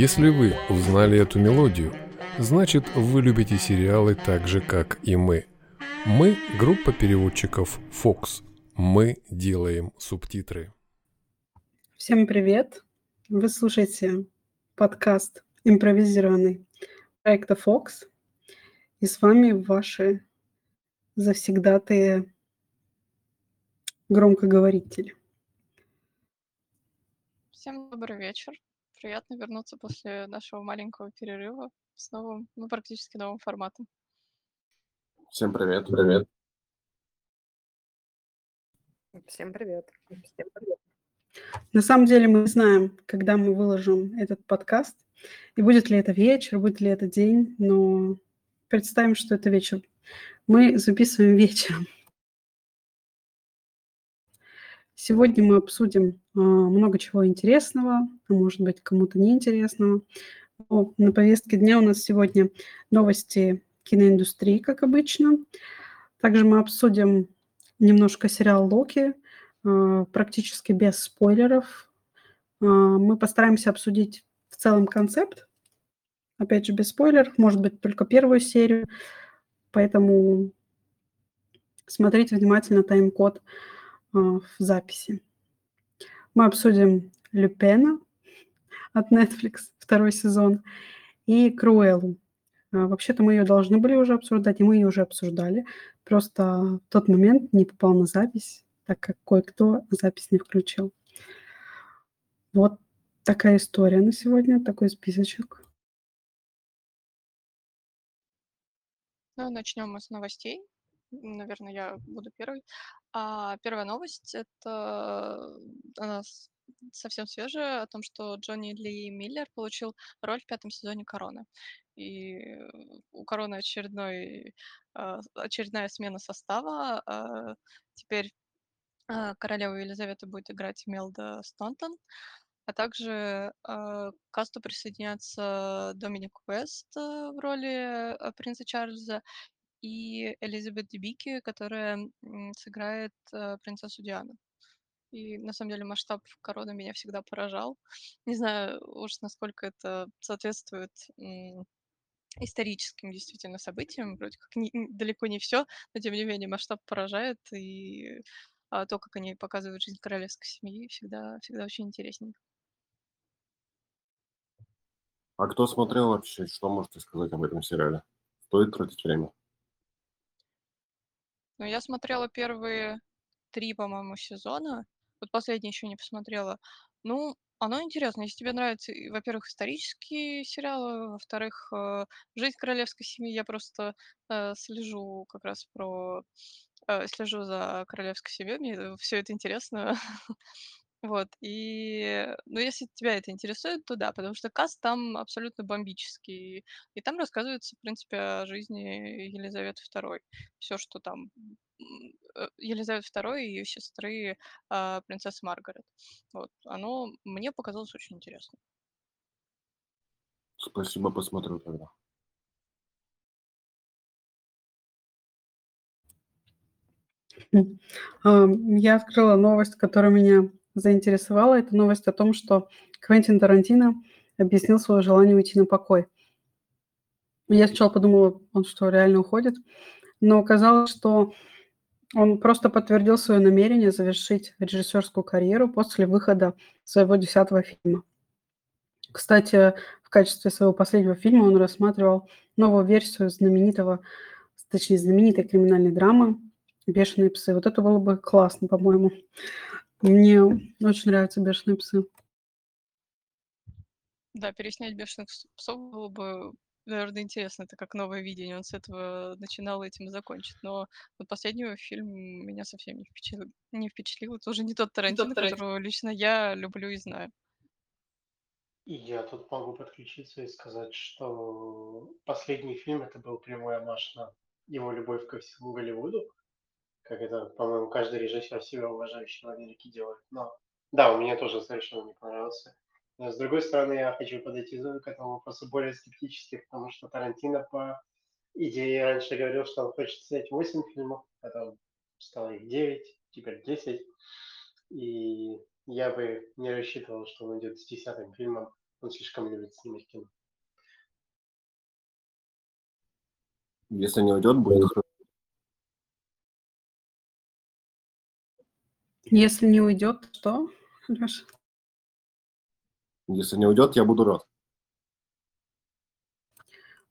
Если вы узнали эту мелодию, значит вы любите сериалы так же, как и мы. Мы – группа переводчиков Fox. Мы делаем субтитры. Всем привет! Вы слушаете подкаст импровизированный проекта Fox. И с вами ваши завсегдатые громкоговорители. Всем добрый вечер. Приятно вернуться после нашего маленького перерыва с новым, ну, практически новым форматом. Всем привет, привет. Всем привет. Всем привет. На самом деле мы знаем, когда мы выложим этот подкаст, и будет ли это вечер, будет ли это день, но представим, что это вечер. Мы записываем вечером. Сегодня мы обсудим а, много чего интересного, а может быть кому-то неинтересного. Но на повестке дня у нас сегодня новости киноиндустрии, как обычно. Также мы обсудим немножко сериал «Локи», а, практически без спойлеров. А, мы постараемся обсудить в целом концепт, опять же, без спойлеров, может быть, только первую серию, поэтому смотрите внимательно тайм-код а, в записи. Мы обсудим Люпена от Netflix, второй сезон, и Круэллу. А, вообще-то мы ее должны были уже обсуждать, и мы ее уже обсуждали. Просто в тот момент не попал на запись, так как кое-кто запись не включил. Вот такая история на сегодня, такой списочек. Ну, начнем мы с новостей. Наверное, я буду первой. А, первая новость- это она совсем свежая, о том, что Джонни Ли Миллер получил роль в пятом сезоне «Короны». И у «Короны» очередной, а, очередная смена состава. А, теперь а, королеву Елизавету будет играть Мелда Стонтон, а также к касту присоединятся Доминик Уэст э, в роли э, принца Чарльза и Элизабет Дебики, которая сыграет э, принцессу Диану. И на самом деле масштаб короны меня всегда поражал. Не знаю уж, насколько это соответствует историческим действительно событиям. Вроде как не, далеко не все, но тем не менее масштаб поражает. И а, то, как они показывают жизнь королевской семьи, всегда, всегда очень интересненько. А кто смотрел вообще? Что можете сказать об этом сериале? Стоит тратить время? Ну, я смотрела первые три, по-моему, сезона. Вот последний еще не посмотрела. Ну, оно интересно. Если тебе нравятся, во-первых, исторические сериалы, во-вторых, э, жизнь королевской семьи, я просто э, слежу как раз про э, слежу за королевской семьей, мне все это интересно. Вот, и, ну, если тебя это интересует, то да, потому что каст там абсолютно бомбический. И там рассказывается, в принципе, о жизни Елизаветы II. Все, что там э, Елизавета II и ее сестры а, принцессы Маргарет. Вот, оно мне показалось очень интересно. Спасибо, посмотрю тогда. Я открыла новость, которая меня заинтересовала. Это новость о том, что Квентин Тарантино объяснил свое желание уйти на покой. Я сначала подумала, он что, реально уходит? Но оказалось, что он просто подтвердил свое намерение завершить режиссерскую карьеру после выхода своего десятого фильма. Кстати, в качестве своего последнего фильма он рассматривал новую версию знаменитого, точнее, знаменитой криминальной драмы «Бешеные псы». Вот это было бы классно, по-моему. Мне очень нравятся бешеные псы. Да, переснять бешеных псов было бы, наверное, интересно. Это как новое видение. Он с этого начинал, этим и закончит. Но вот последний фильм меня совсем не впечатлил. Не впечатлил. Это уже не тот Тарантино, не тот Тарантино. которого лично я люблю и знаю. И я тут могу подключиться и сказать, что последний фильм это был прямой амаш на его любовь ко всему Голливуду как это, по-моему, каждый режиссер себя уважающий в Америке делает. Но да, у меня тоже совершенно не понравился. Но с другой стороны, я хочу подойти к этому вопросу более скептически, потому что Тарантино по идее раньше говорил, что он хочет снять 8 фильмов, потом стало их 9, теперь 10. И я бы не рассчитывал, что он идет с десятым фильмом Он слишком любит снимать кино. Если не уйдет, будет Если не уйдет, что, Леша? Если не уйдет, я буду рад.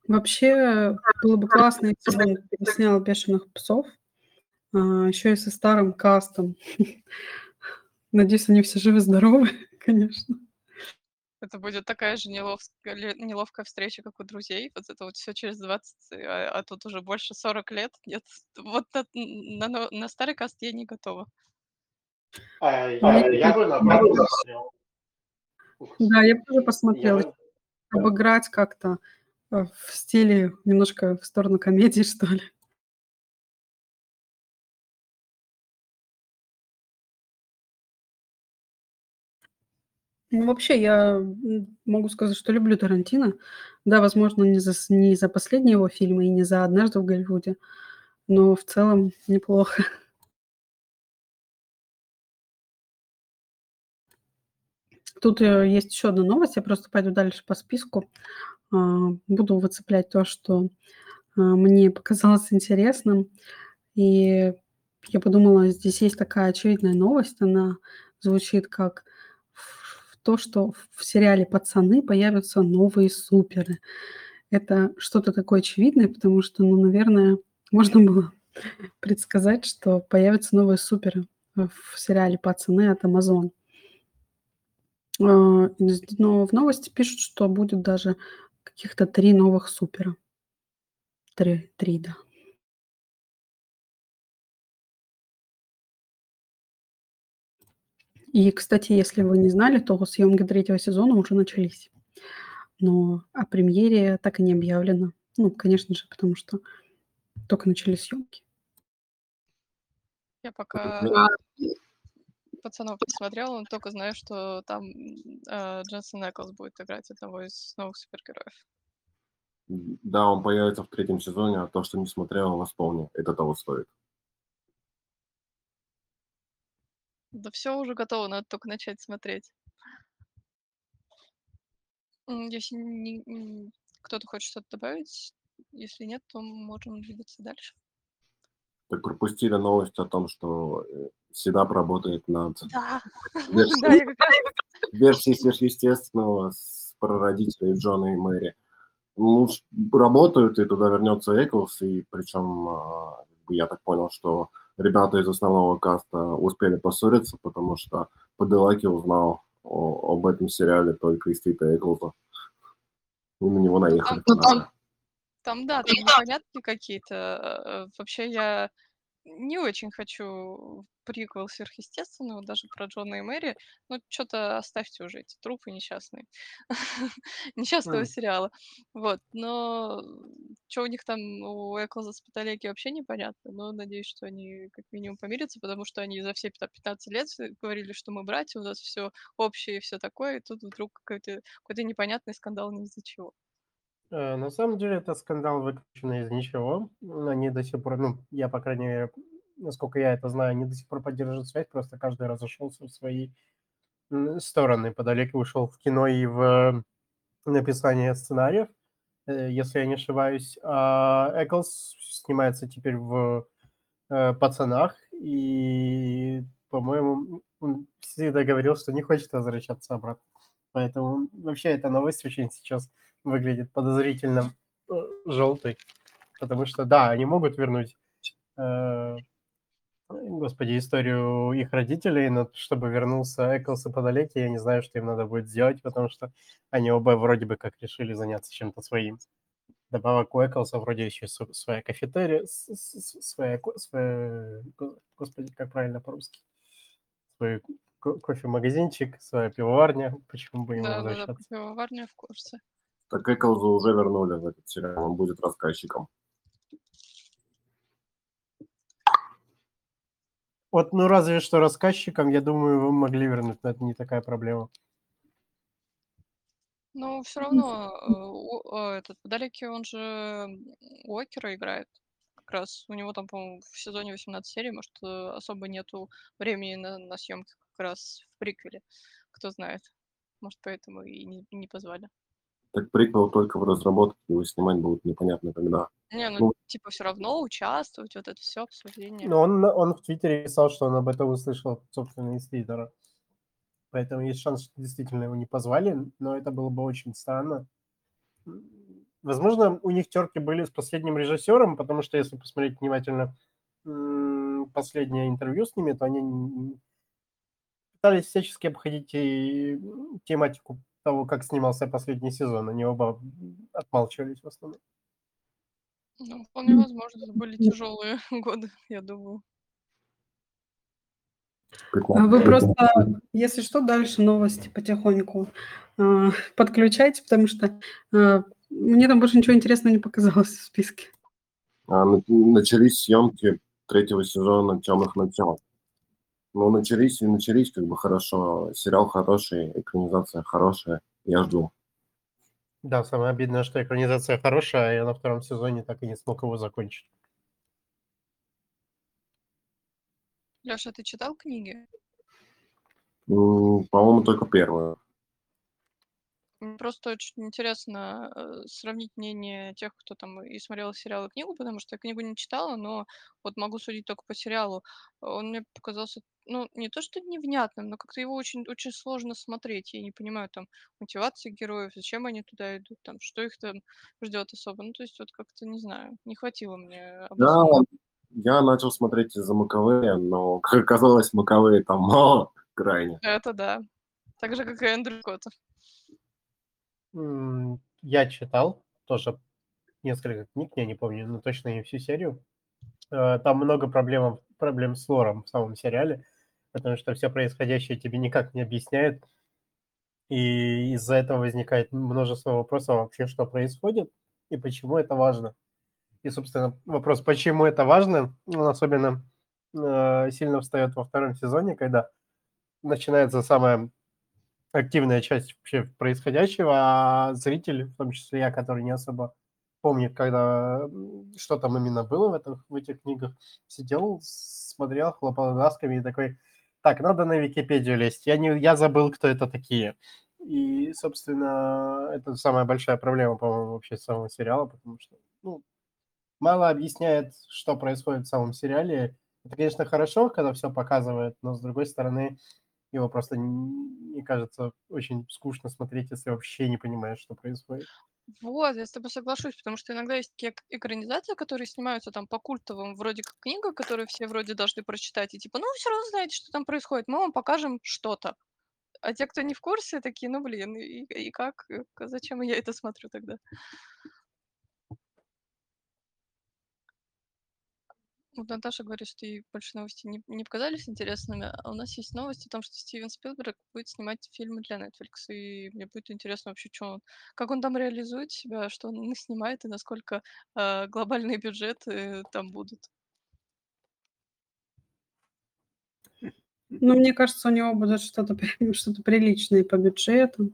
Вообще было бы классно, если бы он переснял «Бешеных псов», а, еще и со старым кастом. Надеюсь, они все живы-здоровы, конечно. Это будет такая же неловская, ле- неловкая встреча, как у друзей. Вот это вот все через 20, а, а тут уже больше 40 лет. Нет, вот на, на, на старый каст я не готова. А, я, я бы наоборот посмотрел. Ух, Да, я тоже Я посмотрела, бы, обыграть как-то э, в стиле немножко в сторону комедии, что ли. Ну, вообще, я могу сказать, что люблю Тарантино. Да, возможно, не за, не за последние его фильмы и не за «Однажды в Голливуде», но в целом неплохо. Тут э, есть еще одна новость, я просто пойду дальше по списку. А, Буду выцеплять то, что а, мне показалось интересным. И я подумала, здесь есть такая очевидная новость, она звучит как то, что в сериале «Пацаны» появятся новые суперы. Это что-то такое очевидное, потому что, ну, наверное, можно было предсказать, что появятся новые суперы в сериале «Пацаны» от Amazon. А, Но в новости пишут, что будет даже каких-то три новых супера. Три, три, да. И, кстати, если вы не знали, то съемки третьего сезона уже начались. Но о премьере так и не объявлено. Ну, конечно же, потому что только начались съемки. Я пока пацанов посмотрела, но только знаю, что там э, Дженсен Эклс будет играть одного из новых супергероев. Да, он появится в третьем сезоне, а то, что не смотрел, восполню. Это того стоит. Да все уже готово, надо только начать смотреть. Если не- кто-то хочет что-то добавить, если нет, то можем двигаться дальше. Так пропустили новость о том, что э, Седап работает над Да, версией, сверхъестественного с прародителей Джона и Мэри. Ну, работают, и туда вернется Эклс, и причем а, я так понял, что ребята из основного каста успели поссориться, потому что Паделаки узнал о- об этом сериале только из твита Эклза. И на него наехали. там- там- Там, да, там непонятки какие-то. э, Вообще я не очень хочу приквел сверхъестественного, даже про Джона и Мэри. Ну, что-то оставьте уже эти трупы несчастные. Несчастного сериала. Вот, но что у них там у Эклза с Паталеки вообще непонятно, но надеюсь, что они как минимум помирятся, потому что они за все пята- 15 лет говорили, что мы братья, у нас все общее и все такое, и тут вдруг какой-то какой непонятный скандал ни из-за чего. Э, На самом деле это скандал выключен из ничего. Они до сих пор, ну, я, по крайней мере, насколько я это знаю, они до сих пор поддерживают связь, просто каждый разошелся в свои стороны. Подалеки ушел в кино и в написание сценариев, э, если я не ошибаюсь. А Эклс снимается теперь в э, «Пацанах», и, по-моему, он всегда говорил, что не хочет возвращаться обратно. Поэтому вообще эта новость очень сейчас выглядит подозрительно э, желтой, потому что, да, они могут вернуть, э, господи, историю их родителей, но чтобы вернулся Эклс и Подалеки, я не знаю, что им надо будет сделать, потому что они оба вроде бы как решили заняться чем-то своим. Добавок у Эклса вроде еще св- своя кафетерия, своя, своя, го- господи, как правильно по-русски, свой ко- кофемагазинчик, своя пивоварня, почему бы ему Да, да, да, возвращаться. пивоварня в курсе. Так Эклза уже вернули в этот сериал, он будет рассказчиком. Вот, ну разве что рассказчикам, я думаю, вы могли вернуть, но это не такая проблема. Но все равно э, э, этот Подалеки, он же Уокера играет. Как раз у него там, по-моему, в сезоне 18 серий, может, э, особо нету времени на, на съемки как раз в приквеле. Кто знает. Может, поэтому и не, не позвали. Так приквел только в разработке, его снимать будут непонятно когда. Не, ну, Ну. типа, все равно участвовать, вот это все обсуждение. Но он, он в Твиттере писал, что он об этом услышал, собственно, из Твиттера. Поэтому есть шанс, что действительно его не позвали, но это было бы очень странно. Возможно, у них терки были с последним режиссером, потому что если посмотреть внимательно последнее интервью с ними, то они пытались всячески обходить и тематику того, как снимался последний сезон. Они оба отмалчивались в основном. Ну, вполне возможно, это были тяжелые годы, я думаю. А Прикольно. Вы просто, если что, дальше новости потихоньку а, подключайте, потому что а, мне там больше ничего интересного не показалось в списке. А, на- начались съемки третьего сезона «Темных начал». Ну, начались и начались как бы хорошо. Сериал хороший, экранизация хорошая. Я жду. Да, самое обидное, что экранизация хорошая, а я на втором сезоне так и не смог его закончить. Леша, ты читал книги? По-моему, только первую. Просто очень интересно э, сравнить мнение тех, кто там и смотрел сериал и книгу, потому что я книгу не читала, но вот могу судить только по сериалу. Он мне показался, ну, не то что невнятным, но как-то его очень, очень сложно смотреть. Я не понимаю там мотивации героев, зачем они туда идут, там, что их там ждет особо. Ну, то есть вот как-то, не знаю, не хватило мне Да, обоснования. я начал смотреть из-за Маковея, но, как оказалось, Маковея там мало крайне. Это да. Так же, как и Эндрю Коттер. Я читал тоже несколько книг, я не помню, но точно не всю серию. Э, Там много проблем, проблем с лором в самом сериале, потому что все происходящее тебе никак не объясняют, и из-за этого возникает множество вопросов вообще, что происходит и почему это важно. И, собственно, вопрос, почему это важно, он особенно э, сильно встает во втором сезоне, когда начинается самая активная часть вообще происходящего, а зритель, в том числе я, который не особо помнит, когда что там именно было в, этом, в этих книгах, сидел, смотрел, хлопал глазками и такой, так, надо на Википедию лезть, я, не, я забыл, кто это такие. И, собственно, это самая большая проблема, по-моему, вообще самого сериала, потому что, ну, мало объясняет, что происходит в самом сериале. Это, конечно, хорошо, когда все показывает, но, с другой стороны, его просто, мне кажется, очень скучно смотреть, если вообще не понимаешь, что происходит. Вот, я с тобой соглашусь, потому что иногда есть такие эк- экранизации, которые снимаются там по культовым, вроде как книга, которую все вроде должны прочитать, и типа, ну, все равно знаете, что там происходит, мы вам покажем что-то. А те, кто не в курсе, такие, ну, блин, и, и как, зачем я это смотрю тогда? Вот Наташа говорит, что ей больше новости не, не показались интересными, а у нас есть новость о том, что Стивен Спилберг будет снимать фильмы для Netflix, и мне будет интересно вообще, что он, как он там реализует себя, что он снимает, и насколько э, глобальные бюджеты там будут. Ну, мне кажется, у него будет что-то что-то приличное по бюджету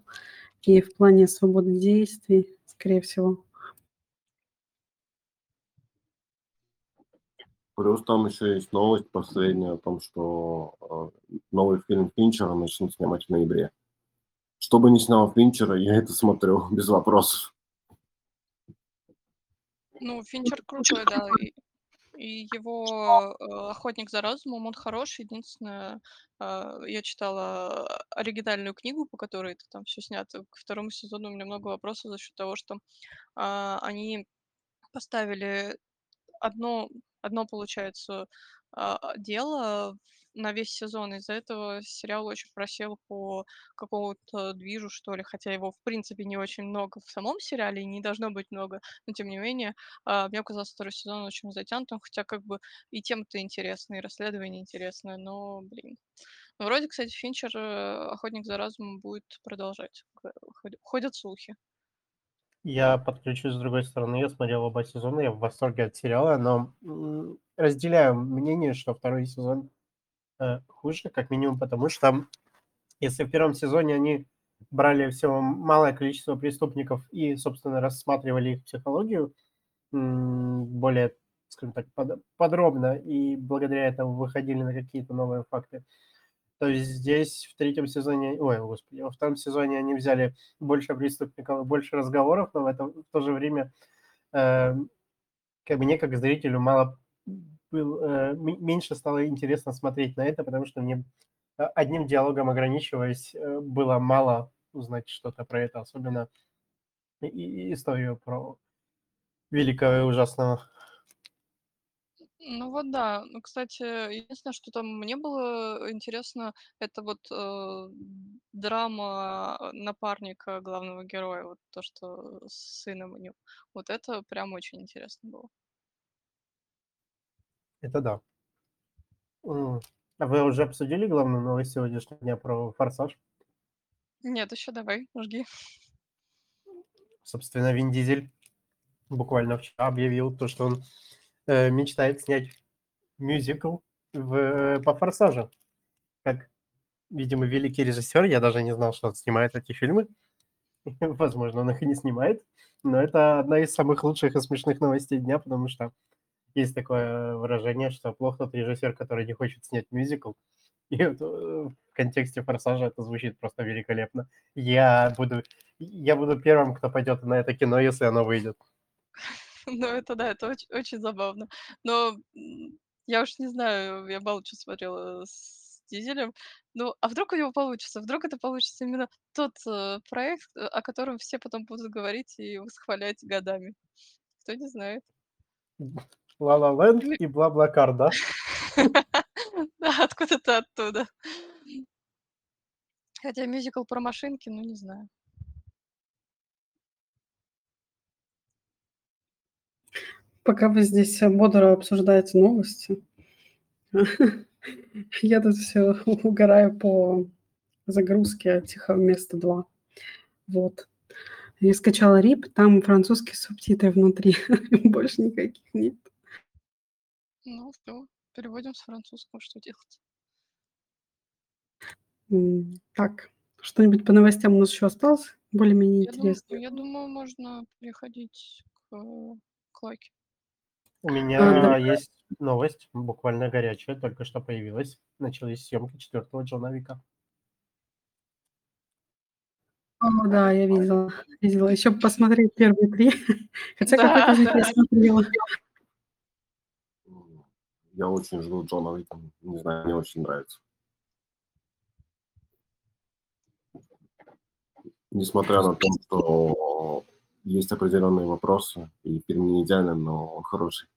и в плане свободы действий, скорее всего. Плюс там еще есть новость последняя о том, что э, новый фильм Финчера начнут снимать в ноябре. Что бы ни снял Финчера, я это смотрю без вопросов. Ну, Финчер крутой, да, и, и его э, «Охотник за разумом», он хороший. Единственное, э, я читала оригинальную книгу, по которой это там все снято. К второму сезону у меня много вопросов за счет того, что они поставили одно, одно получается, а, дело на весь сезон. Из-за этого сериал очень просел по какому-то движу, что ли, хотя его, в принципе, не очень много в самом сериале, и не должно быть много, но тем не менее, а, мне казалось второй сезон очень затянутым, хотя как бы и тема-то интересная, и расследование интересное, но, блин. Ну, вроде, кстати, Финчер, э, «Охотник за разумом» будет продолжать. Ходят слухи. Я подключусь с другой стороны, я смотрел оба сезона, я в восторге от сериала, но разделяю мнение, что второй сезон э, хуже, как минимум потому, что если в первом сезоне они брали всего малое количество преступников и, собственно, рассматривали их психологию более, скажем так, под- подробно, и благодаря этому выходили на какие-то новые факты, То есть здесь в третьем сезоне, ой, господи, во втором сезоне они взяли больше преступников больше разговоров, но в, это, в то же время э, как бы мне как зрителю мало был, э, меньше стало интересно смотреть на это, потому что мне э, одним диалогом ограничиваясь, э, было мало узнать что-то про это, особенно и, историю про великого и ужасного. Ну вот да. Ну, кстати, единственное, что там мне было интересно, это вот э, драма напарника главного героя, вот то, что с сыном у него. Вот это прям очень интересно было. Это да. А вы уже обсудили главную новость сегодняшнего дня про «Форсаж»? Нет, еще давай, жги. Собственно, Вин Дизель буквально вчера объявил то, что он э, мечтает снять мюзикл в, по «Форсажу». Как, видимо, великий режиссер, я даже не знал, что он снимает эти фильмы. Возможно, он их и не снимает, но это одна из самых лучших и смешных новостей дня, потому что есть такое выражение, что плохо тот режиссер, который не хочет снять мюзикл. И вот э, в контексте «Форсажа» это звучит просто великолепно. Я буду, я буду первым, кто пойдет на это кино, если оно выйдет. Ну, это да, это очень, очень забавно. Но я уж не знаю, я мало что смотрела с Дизелем. Ну, а вдруг у него получится? Вдруг это получится именно тот э, проект, э, о котором все потом будут говорить и восхвалять годами. Кто не знает. Ла Ла Ленд и Бла-Бла-Кар, да? Да, откуда-то оттуда. Хотя мюзикл про машинки, ну не знаю. Пока вы здесь бодро обсуждаете новости, я тут все угораю по загрузке «Тихого места 2». Вот. Я скачала рип, там французские субтитры внутри, больше никаких нет. Ну, все, переводим с французского, что делать? Так, что-нибудь по новостям у нас еще осталось? Более-менее интересно. я думаю, можно переходить к, к лайке. У А, меня есть новость, буквально горячая, только что появилась. Начались съемки четвертого Джона Вика. О, да, я видела, видела. Еще посмотреть первые три. Хотя Да, какой-то из них я да. смотрела. Я очень жду Джона Уика. Не знаю, мне очень нравится. Несмотря на то, что есть определенные вопросы, и фильм не идеален, но он хороший.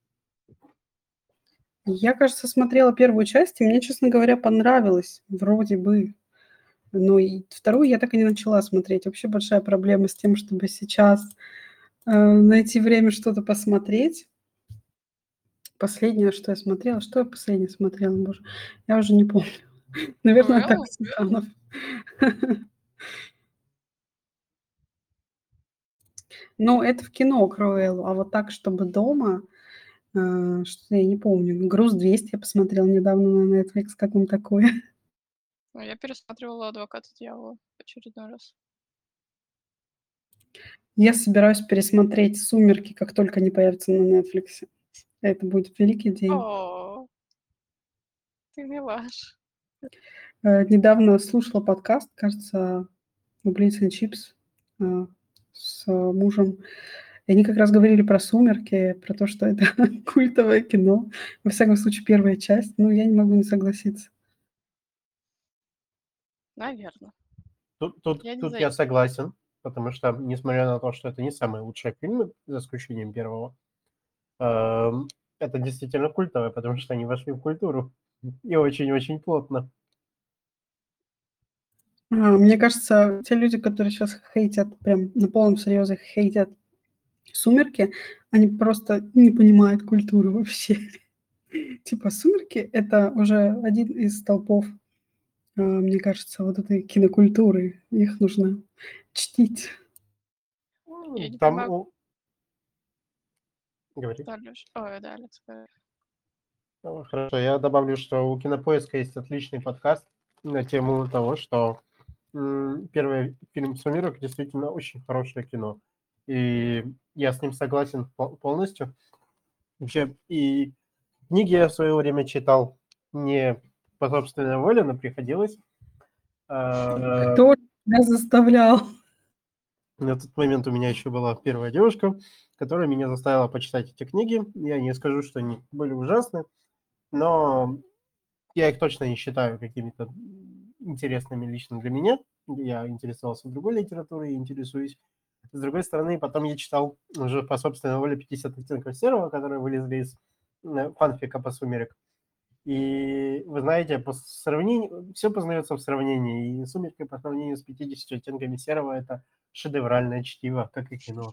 Я, кажется, смотрела первую часть, и мне, честно говоря, понравилось. Вроде бы. Но и вторую я так и не начала смотреть. Вообще большая проблема с тем, чтобы сейчас э, найти время что-то посмотреть. Последнее, что я смотрела, что я последнее смотрела, боже, я уже не помню. Наверное, так. Ну, это в кино Круэллу, а вот так, чтобы дома, э, что я не помню. «Груз 200» я посмотрела недавно на Netflix, как вам такое? Ну, Я пересматривала «Адвоката дьявола» в очередной раз. Я собираюсь пересмотреть «Сумерки», как только они появятся на Netflix. Это будет великий день. О, ты милаш. Э, недавно слушала подкаст, кажется, «Блиц и чипс» э, с мужем. И они как раз говорили про «Сумерки», про то, что это культовое кино. Во всяком случае, первая часть. Ну, я не могу не согласиться. Наверное. Тут, тут, Я тут я согласен, потому что, несмотря на то, что это не самые лучшие фильмы, за исключением первого, эм, это действительно культовое, потому что они вошли в культуру. И очень-очень плотно. А, Мне кажется, те люди, которые сейчас хейтят, прям на полном серьезе хейтят «Сумерки», они просто не понимают культуру вообще. Типа «Сумерки» — это уже один из столпов, а, мне кажется, вот этой кинокультуры. Их нужно чтить. Я не Там у- Говори. Ой, да, Алекс. Ну, Хорошо, я добавлю, что у Кинопоиска есть отличный подкаст на тему того, что первый фильм «Сумерок» действительно очень хорошее кино. И я с ним согласен пол- полностью. Вообще, и книги я в свое время читал не по собственной воле, но приходилось. А, Кто тебя заставлял? На тот момент у меня еще была первая девушка, которая меня заставила почитать эти книги. Я не скажу, что они были ужасны, но я их точно не считаю какими-то интересными лично для меня. Я интересовался другой литературой и интересуюсь. С другой стороны, потом я читал уже по собственной воле 50 оттенков серого, которые вылезли из э, фанфика по «Сумерек». И вы знаете, по сравнению, все познается в сравнении. И «Сумерки» по сравнению с 50 оттенками серого – это шедевральное чтиво, как и кино.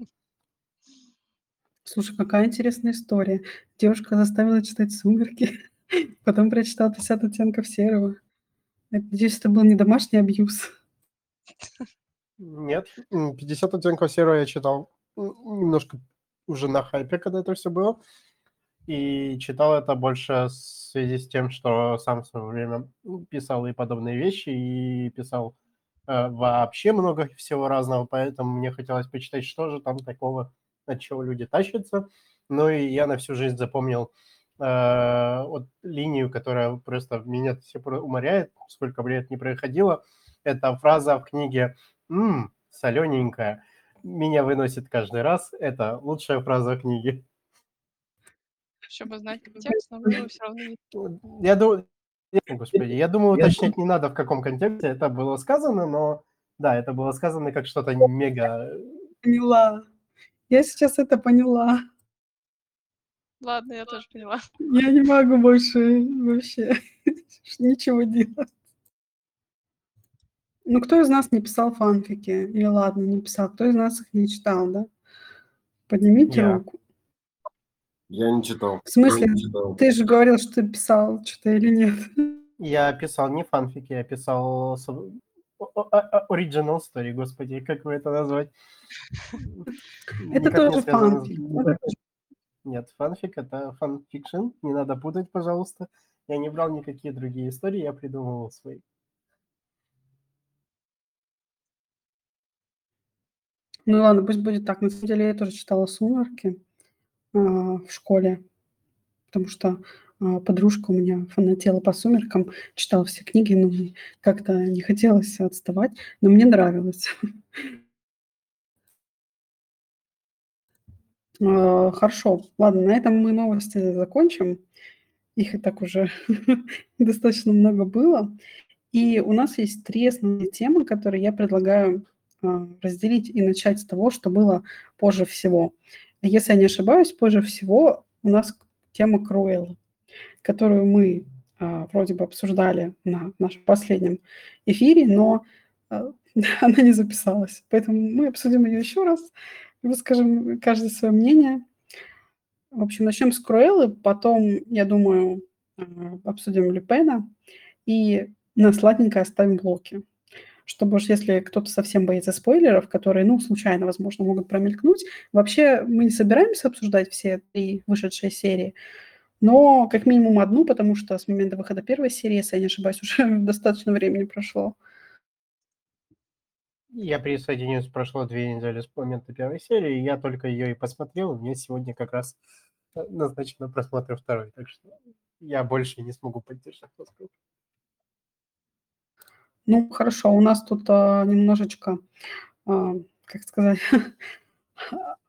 Слушай, какая интересная история. Девушка заставила читать «Сумерки», потом прочитала «50 оттенков серого». Надеюсь, это был не домашний абьюз. Нет, 50 оттенков серого я читал немножко уже на хайпе, когда это все было. И читал это больше в связи с тем, что сам в свое время писал и подобные вещи, и писал э, вообще много всего разного, поэтому мне хотелось почитать, что же там такого, от чего люди тащатся. Ну и я на всю жизнь запомнил э, вот линию, которая просто меня все уморяет, сколько лет не проходило. Это фраза в книге «Ммм, солененькая». Меня выносит каждый раз. Это лучшая фраза в книге. Чтобы знать контекст, но вы все равно не... Я думаю, господи, я думаю, уточнять не надо, в каком контексте это было сказано, но да, это было сказано как что-то мега... Поняла. Я сейчас это поняла. Ладно, я тоже поняла. Я не могу больше вообще ничего делать. Ну, кто из нас не писал фанфики? Или ладно, не писал. Кто из нас их не читал, да? Поднимите Я. руку. Я не читал. В смысле? Я не читал. Ты же говорил, что ты писал что-то или нет. Я писал не фанфики, я писал с- о- о- о- original story, господи, как вы это назвать? Это Никак тоже фанфик. Нет, фанфик это фанфикшн, не надо путать, пожалуйста. Я не брал никакие другие истории, я придумывал свои. Ну ладно, пусть будет так. На самом деле я тоже читала «Сумерки» а, в школе, потому что а, подружка у меня фанатела по «Сумеркам», читала все книги, но как-то не хотелось отставать, но мне нравилось. А, Хорошо, ладно, на этом мы новости закончим. Их и так уже достаточно много было. И у нас есть три основные темы, которые я предлагаю разделить и начать с того, что было позже всего. Если я не ошибаюсь, позже всего у нас тема Круэлла, которую мы а, вроде бы обсуждали на нашем последнем эфире, но а, она не записалась. Поэтому мы обсудим ее еще раз, выскажем каждое свое мнение. В общем, начнем с Круэллы, потом, я думаю, а, обсудим Люпена и на сладенькое оставим блоки чтобы уж если кто-то совсем боится спойлеров, которые, ну, случайно, возможно, могут промелькнуть. Вообще мы не собираемся обсуждать все три вышедшие серии, но как минимум одну, потому что с момента выхода первой серии, если я не ошибаюсь, уже достаточно времени прошло. Я присоединюсь, прошло две недели с момента первой серии, я только ее и посмотрел, меня сегодня как раз э, назначено просмотр второй, так что я больше не смогу поддержать Москву. Ну, хорошо, у нас тут а, немножечко, а, как сказать,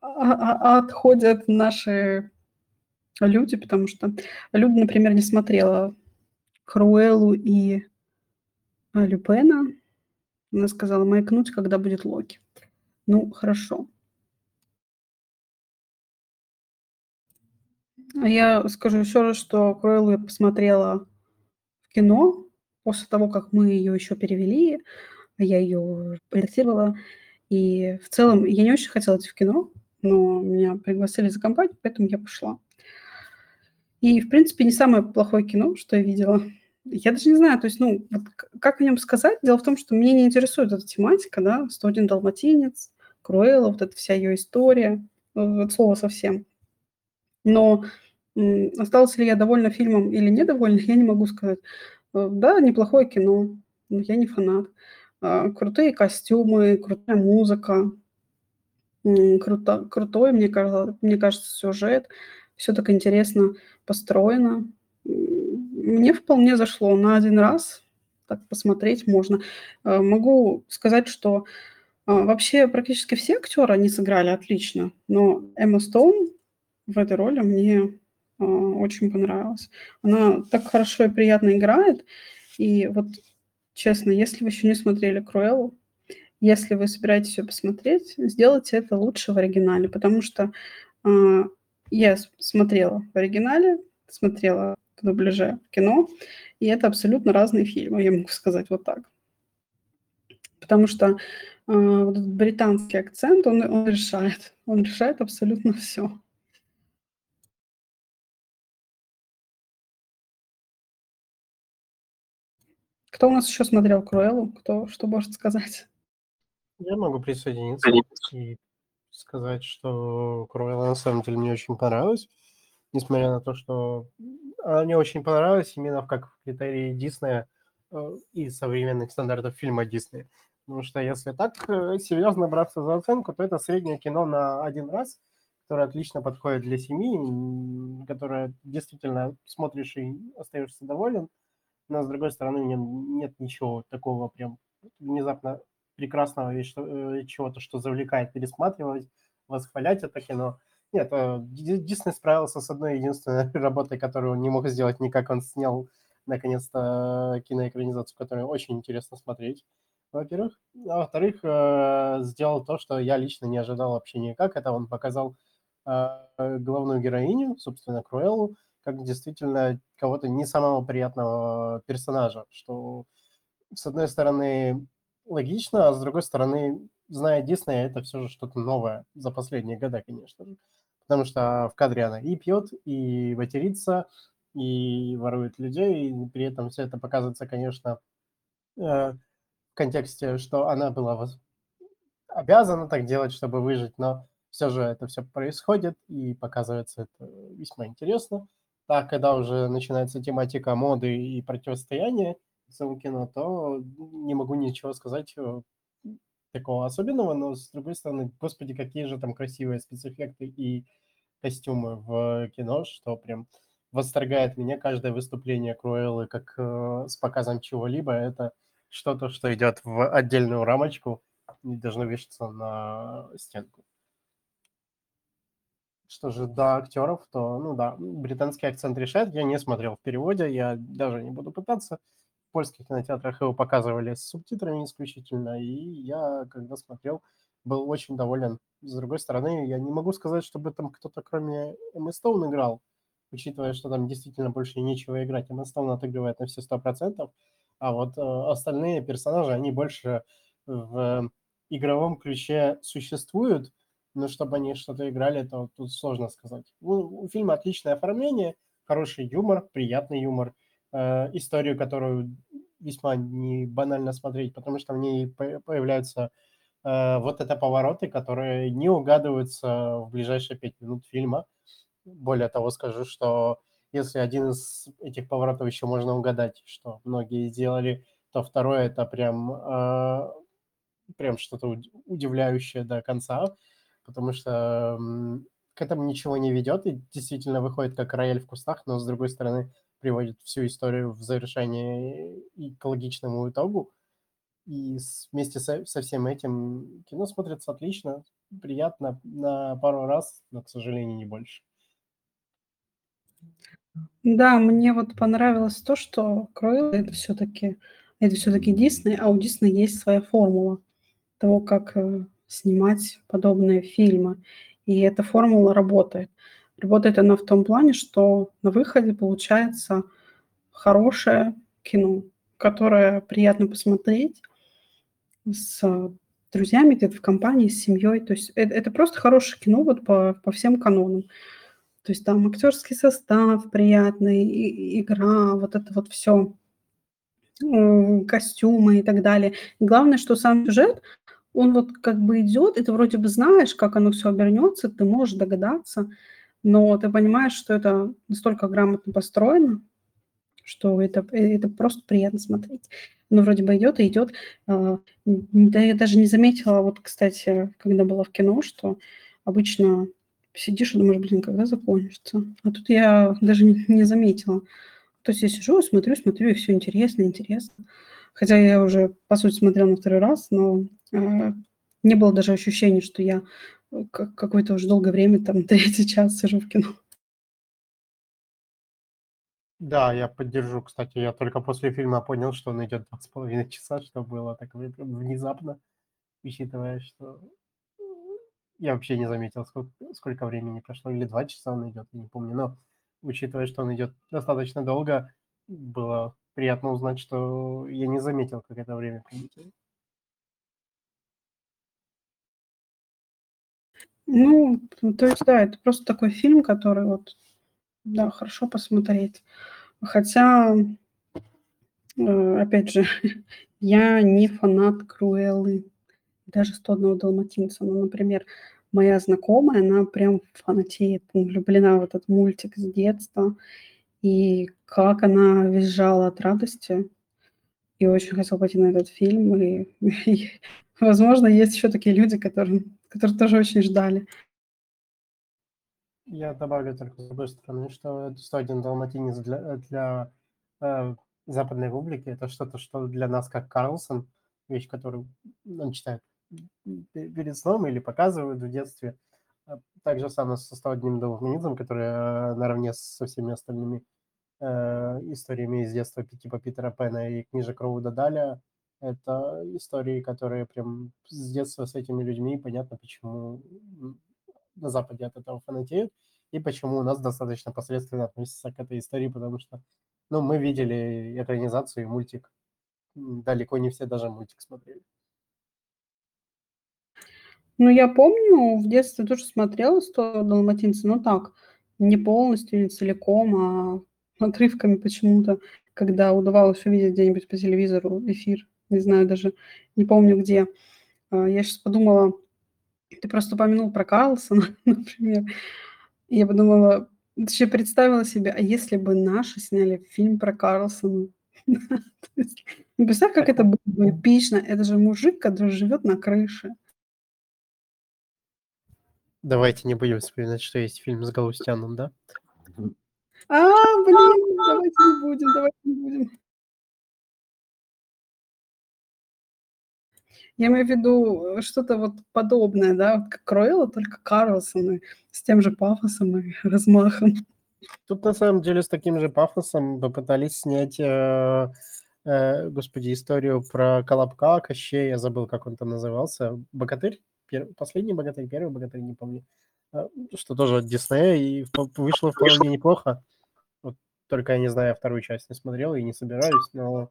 а- а- отходят наши люди, потому что Люда, например, не смотрела Круэллу и а, Люпена. Она сказала маякнуть, когда будет Локи. Ну, хорошо. А Я скажу еще раз, что Круэллу я посмотрела в кино после того, как мы ее еще перевели. Я ее редактировала. И в целом я не очень хотела идти в кино, но меня пригласили за компанию, поэтому я пошла. И, в принципе, не самое плохое кино, что я видела. Я даже не знаю, то есть, ну, вот как о нем сказать? Дело в том, что меня не интересует эта тематика, да, 101 далматинец, Круэлла, вот эта вся ее история, э, от слова совсем. Но осталась ли я довольна фильмом или недовольна, я не могу сказать. Э, Да, неплохое кино, но я не фанат. А, Крутые костюмы, крутая музыка, круто, крутой, мне кажется, мне кажется, сюжет. Все так интересно построено. Мне вполне зашло на один раз, так посмотреть можно. Э, могу сказать, что э, вообще практически все актеры, они сыграли отлично, но Эмма Стоун в этой роли мне очень понравилась. Она так хорошо и приятно играет, и вот честно, если вы еще не смотрели Круэллу, если вы собираетесь ее посмотреть, сделайте это лучше в оригинале, потому что э, я смотрела в оригинале, смотрела в дубляже кино, и это абсолютно разные фильмы, я могу сказать вот так. Потому что э, вот этот британский акцент, он, он решает, он решает абсолютно все. Кто у нас еще смотрел Круэллу? Кто что может сказать? Я могу присоединиться и сказать, что Круэлла на самом деле мне очень понравилась, несмотря на то, что она мне очень понравилась именно как в критерии Диснея э, и современных стандартов фильма Диснея. Потому что если так э, серьезно браться за оценку, то это среднее кино на один раз, которое отлично подходит для семьи, которое действительно смотришь и остаешься доволен. Но, с другой стороны, нет ничего такого прям внезапно прекрасного и что, э, чего-то, что завлекает пересматривать, восхвалять это кино. Нет, э, Дисней справился с одной единственной работой, которую он не мог сделать никак. Он снял, наконец-то, киноэкранизацию, которую очень интересно смотреть, во-первых. А во-вторых, э, сделал то, что я лично не ожидал вообще никак. Это он показал главную героиню, собственно, Круэллу, как действительно кого-то не самого приятного персонажа, что, с одной стороны, логично, а с другой стороны, зная Диснея, это все же что-то новое за последние годы, конечно же. Потому что в кадре она и пьет, и матерится, и ворует людей, и при этом все это показывается, конечно, э, в контексте, что она была обязана так делать, чтобы выжить, но все же это все происходит, и показывается это весьма интересно. Так, когда уже начинается тематика моды и противостояния, в кино, то не могу ничего сказать э, такого особенного, но с другой стороны, господи, какие же там красивые спецэффекты и костюмы в кино, что прям восторгает меня каждое выступление Круэллы, как э, с показом чего-либо. Это что-то, что идет в отдельную рамочку и должно вешаться на стенку. Что же до актеров, то, ну да, британский акцент решает. Я не смотрел в переводе, я даже не буду пытаться в польских кинотеатрах его показывали с субтитрами исключительно, и я, когда смотрел, был очень доволен. С другой стороны, я не могу сказать, чтобы там кто-то кроме Эммы Стоун играл, учитывая, что там действительно больше нечего играть. Эмма Стоун отыгрывает на все сто процентов, а вот э, остальные персонажи, они больше в игровом ключе существуют, но чтобы они что-то играли, то тут сложно сказать. У, у фильма отличное оформление, хороший юмор, приятный юмор – Э, историю, которую весьма не банально смотреть, потому что в ней появляются э, вот это повороты, которые не угадываются в ближайшие пять минут фильма. Более того, скажу, что если один из этих поворотов еще можно угадать, что многие сделали, то второе это прям, э, прям что-то удивляющее до конца, потому что к этому ничего не ведет и действительно выходит как рояль в кустах, но с другой стороны приводит всю историю в завершение и к логичному итогу. И вместе со, со всем этим кино смотрится отлично, приятно на пару раз, но, к сожалению, не больше. Да, мне вот понравилось то, что Кройл это все-таки это все-таки Дисней, а у Дисней есть своя формула того, как э, снимать подобные фильмы. И эта формула работает. Работает она в том плане, что на выходе получается хорошее кино, которое приятно посмотреть с друзьями, где-то в компании, с семьей. То есть это, это просто хорошее кино вот по, по всем канонам. То есть там актерский состав приятный, и, игра, вот это вот все, костюмы и так далее. Главное, что сам сюжет, он вот как бы идет, и ты вроде бы знаешь, как оно все обернется, ты можешь догадаться, но ты понимаешь, что это настолько грамотно построено, что это, это просто приятно смотреть. Ну, вроде бы идет и идет. А, да, я даже не заметила, вот, кстати, когда была в кино, что обычно сидишь и думаешь, блин, когда закончится. А тут я даже не, не заметила. То есть я сижу, смотрю, смотрю, и все интересно, интересно. Хотя я уже, по сути, смотрела на второй раз, но э, не было даже ощущения, что я э, какое-то уже долгое время, там, третий час сижу в кино. Да, я поддержу, кстати. Я только после фильма понял, что он идет два с половиной часа, что было так внезапно, учитывая, что я вообще не заметил, сколько, сколько времени прошло, или два часа он идет, я не помню, но учитывая, что он идет достаточно долго, было приятно узнать, что я не заметил, как это время прилетело. Ну, то есть, да, это просто такой фильм, который вот, да, хорошо посмотреть. Хотя, э, опять же, я не фанат Круэллы, даже «101 далматинца». Ну, например, моя знакомая, она прям фанатеет, влюблена в этот мультик с детства. И как она визжала от радости. И очень хотела пойти на этот фильм. И, и возможно, есть еще такие люди, которые, которые тоже очень ждали. Я добавлю только с другой стороны, что 101 далматинец для, для э, западной публики это что-то, что для нас как Карлсон, вещь, которую он читает перед сном или показывают в детстве. А так же самое со 101 далматинцем, который наравне со всеми остальными э, историями из детства типа Питера Пэна и книжек Роуда Даля, это истории, которые прям с детства с этими людьми, понятно, почему на Западе от этого фанатеют, и почему у нас достаточно посредственно относятся к этой истории, потому что, ну, мы видели экранизацию и мультик. Далеко не все даже мультик смотрели. Ну, я помню, в детстве тоже смотрела «100 далматинцев», но так, не полностью, не целиком, а отрывками почему-то, когда удавалось увидеть где-нибудь по телевизору эфир, не знаю даже, не помню где. А, я сейчас подумала, ты просто упомянул про Карлсона, например. Я подумала, еще представила себе, а если бы наши сняли фильм про Карлсона? Представь, как это было бы эпично. Это же мужик, который живет на крыше. Давайте не будем вспоминать, что есть фильм с Галустяном, да? А, блин, давайте не будем, давайте не будем. Я имею в виду э, что-то вот подобное, да, вот как Круэлла, только Карлсон, с тем же пафосом и размахом. Тут на самом деле с таким же пафосом попытались снять, э, э, господи, историю про Колобка, Кощей, я забыл, как он там назывался, Богатырь, Пер... последний Богатырь, первый Богатырь, не помню, э, что тоже от Диснея, и вышло вполне неплохо. Вот, только я не знаю, я вторую часть не смотрел и не собираюсь, но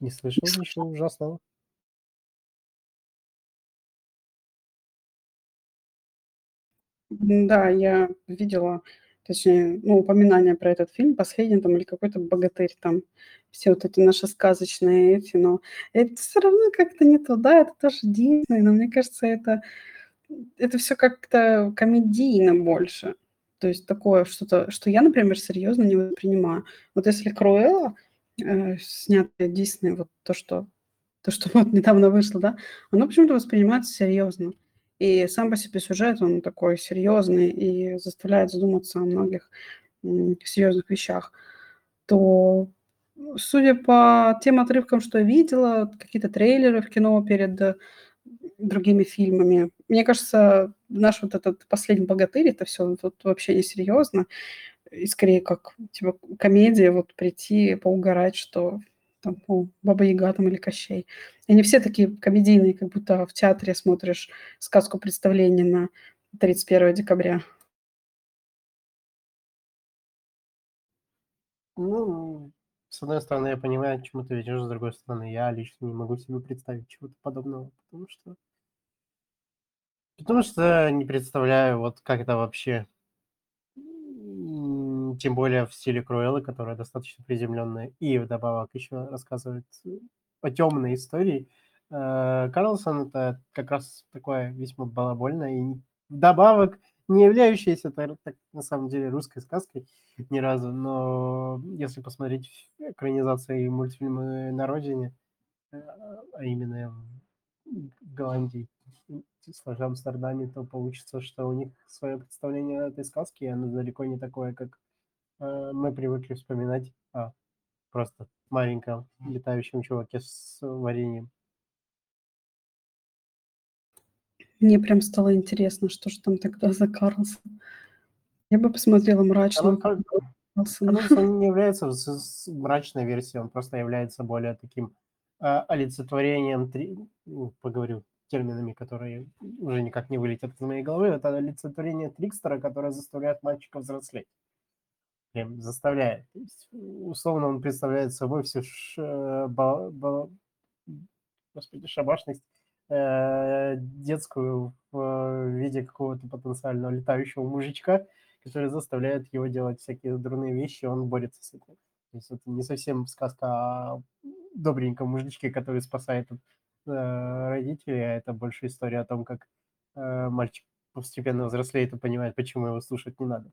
не слышал ничего ужасного. Да, я видела, точнее, ну, упоминание про этот фильм, последний там или какой-то богатырь там, все вот эти наши сказочные эти, но это все равно как-то не то, да, это тоже Дисней, но мне кажется, это, это все как-то комедийно больше. То есть такое что-то, что я, например, серьезно не воспринимаю. Вот если Круэлла, э, снятое Дисней, вот то, что то, что вот недавно вышло, да, оно почему-то воспринимается серьезно. И сам по себе сюжет, он такой серьезный и заставляет задуматься о многих серьезных вещах, то, судя по тем отрывкам, что я видела, какие-то трейлеры в кино перед э, другими фильмами, мне кажется, наш вот этот последний богатырь, это все вот вообще не серьезно, и скорее как типа комедия, вот прийти поугарать, что там, ну, Баба Яга там или Кощей. Они все такие комедийные, как будто в театре смотришь сказку представления на 31 декабря. Ну, с одной стороны, я понимаю, к чему ты ведешь, с другой стороны, я лично не могу себе представить чего-то подобного, потому что... Потому что не представляю, вот как это вообще тем более в стиле Круэллы, которая достаточно приземленная, и вдобавок еще рассказывает о темной истории. Э, Карлсон это как раз такое весьма балабольное и вдобавок не являющаяся так, на самом деле русской сказкой ни разу, но если посмотреть экранизации мультфильмы на родине, э, а именно в Голландии, в Амстердаме, то получится, что у них свое представление этой сказки, и оно далеко не такое, как э, мы привыкли вспоминать о просто маленьком летающем чуваке с вареньем. Мне прям стало интересно, что же там тогда за Карлсон. Я бы посмотрела мрачную Карлсона. Карлсон он не является мрачной версией, он просто является более таким э, олицетворением, три- ну, поговорю терминами, которые уже никак не вылетят из моей головы, это олицетворение Трикстера, которое заставляет мальчика взрослеть. Прям заставляет. Есть, условно, он представляет собой всю ш- э, ба- ба- господи, шабашность э, детскую в виде какого-то потенциального летающего мужичка, который заставляет его делать всякие дурные вещи, он борется с этим. То есть это не совсем сказка о добреньком мужичке, который спасает э, родителей, а это больше история о том, как э, мальчик постепенно взрослеет и понимает, почему его слушать не надо.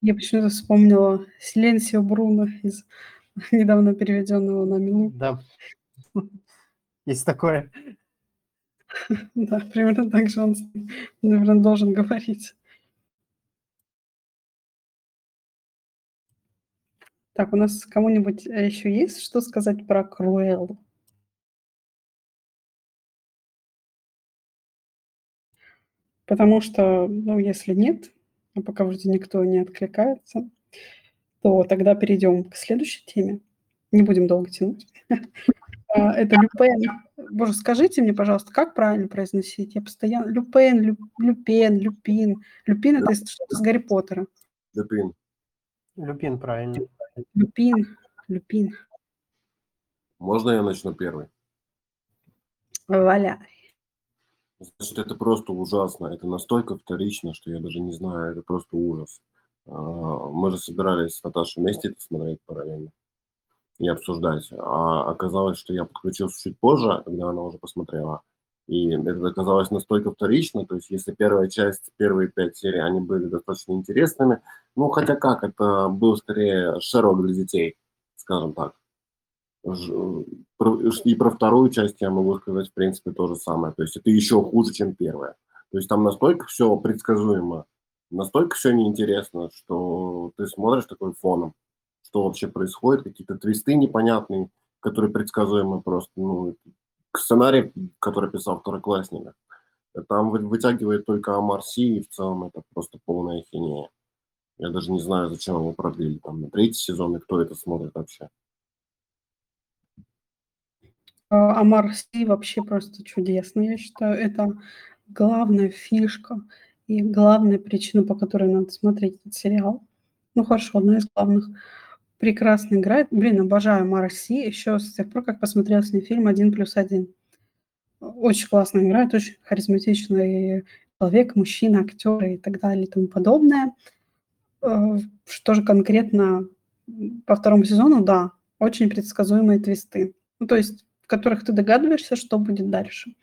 Я почему-то вспомнила Силенсио Бруно из недавно переведенного на Милу. Да. Есть такое. Да, примерно так же он, наверное, должен говорить. Так, у нас кому-нибудь э, еще есть что сказать про Круэллу? Потому что, ну, если нет, а пока вроде никто не откликается, то тогда перейдем к следующей теме. Не будем долго тянуть. А, Это Люпен. Боже, скажите мне, пожалуйста, как правильно произносить? Я постоянно... Люпен, Лю- Люпен, Люпин. Люпин – это что-то с Гарри Поттера. Люпин. Люпин, правильно. Люпин, Люпин. Можно я начну первый? Валя. Значит, это просто ужасно. Это настолько вторично, что я даже не знаю, это просто ужас. А, Мы же собирались с Наташей вместе это смотреть параллельно и обсуждать. А оказалось, что я подключился чуть позже, когда она уже посмотрела. И это оказалось настолько вторично, то есть если первая часть, первые пять серий, они были достаточно интересными, ну хотя как, это был скорее Шерлок для детей, скажем так. И про вторую часть я могу сказать, в принципе, то же самое. То есть это еще хуже, чем первая. То есть там настолько все предсказуемо, настолько все неинтересно, что ты смотришь такой фоном, что вообще происходит, какие-то твисты непонятные, которые предсказуемы просто, ну, сценарий, который писал второклассник, там вы- вытягивает только Амар Си, и в целом это просто полная хинея. Я даже не знаю, зачем его продлили там на третий сезон, и кто это смотрит вообще. А Амар Си вообще просто чудесно. Я считаю, это главная фишка и главная причина, по которой надо смотреть этот сериал. Ну, хорошо, одна из главных. Прекрасно играет. Блин, обожаю Амар Си еще с тех пор, как посмотрела с ней фильм «Один плюс один». Очень классно играет, очень харизматичный человек, мужчина, актер и так далее и тому подобное. Э, Что же конкретно по второму сезону, да, очень предсказуемые твисты. Ну, то есть в которых ты догадываешься, что будет дальше.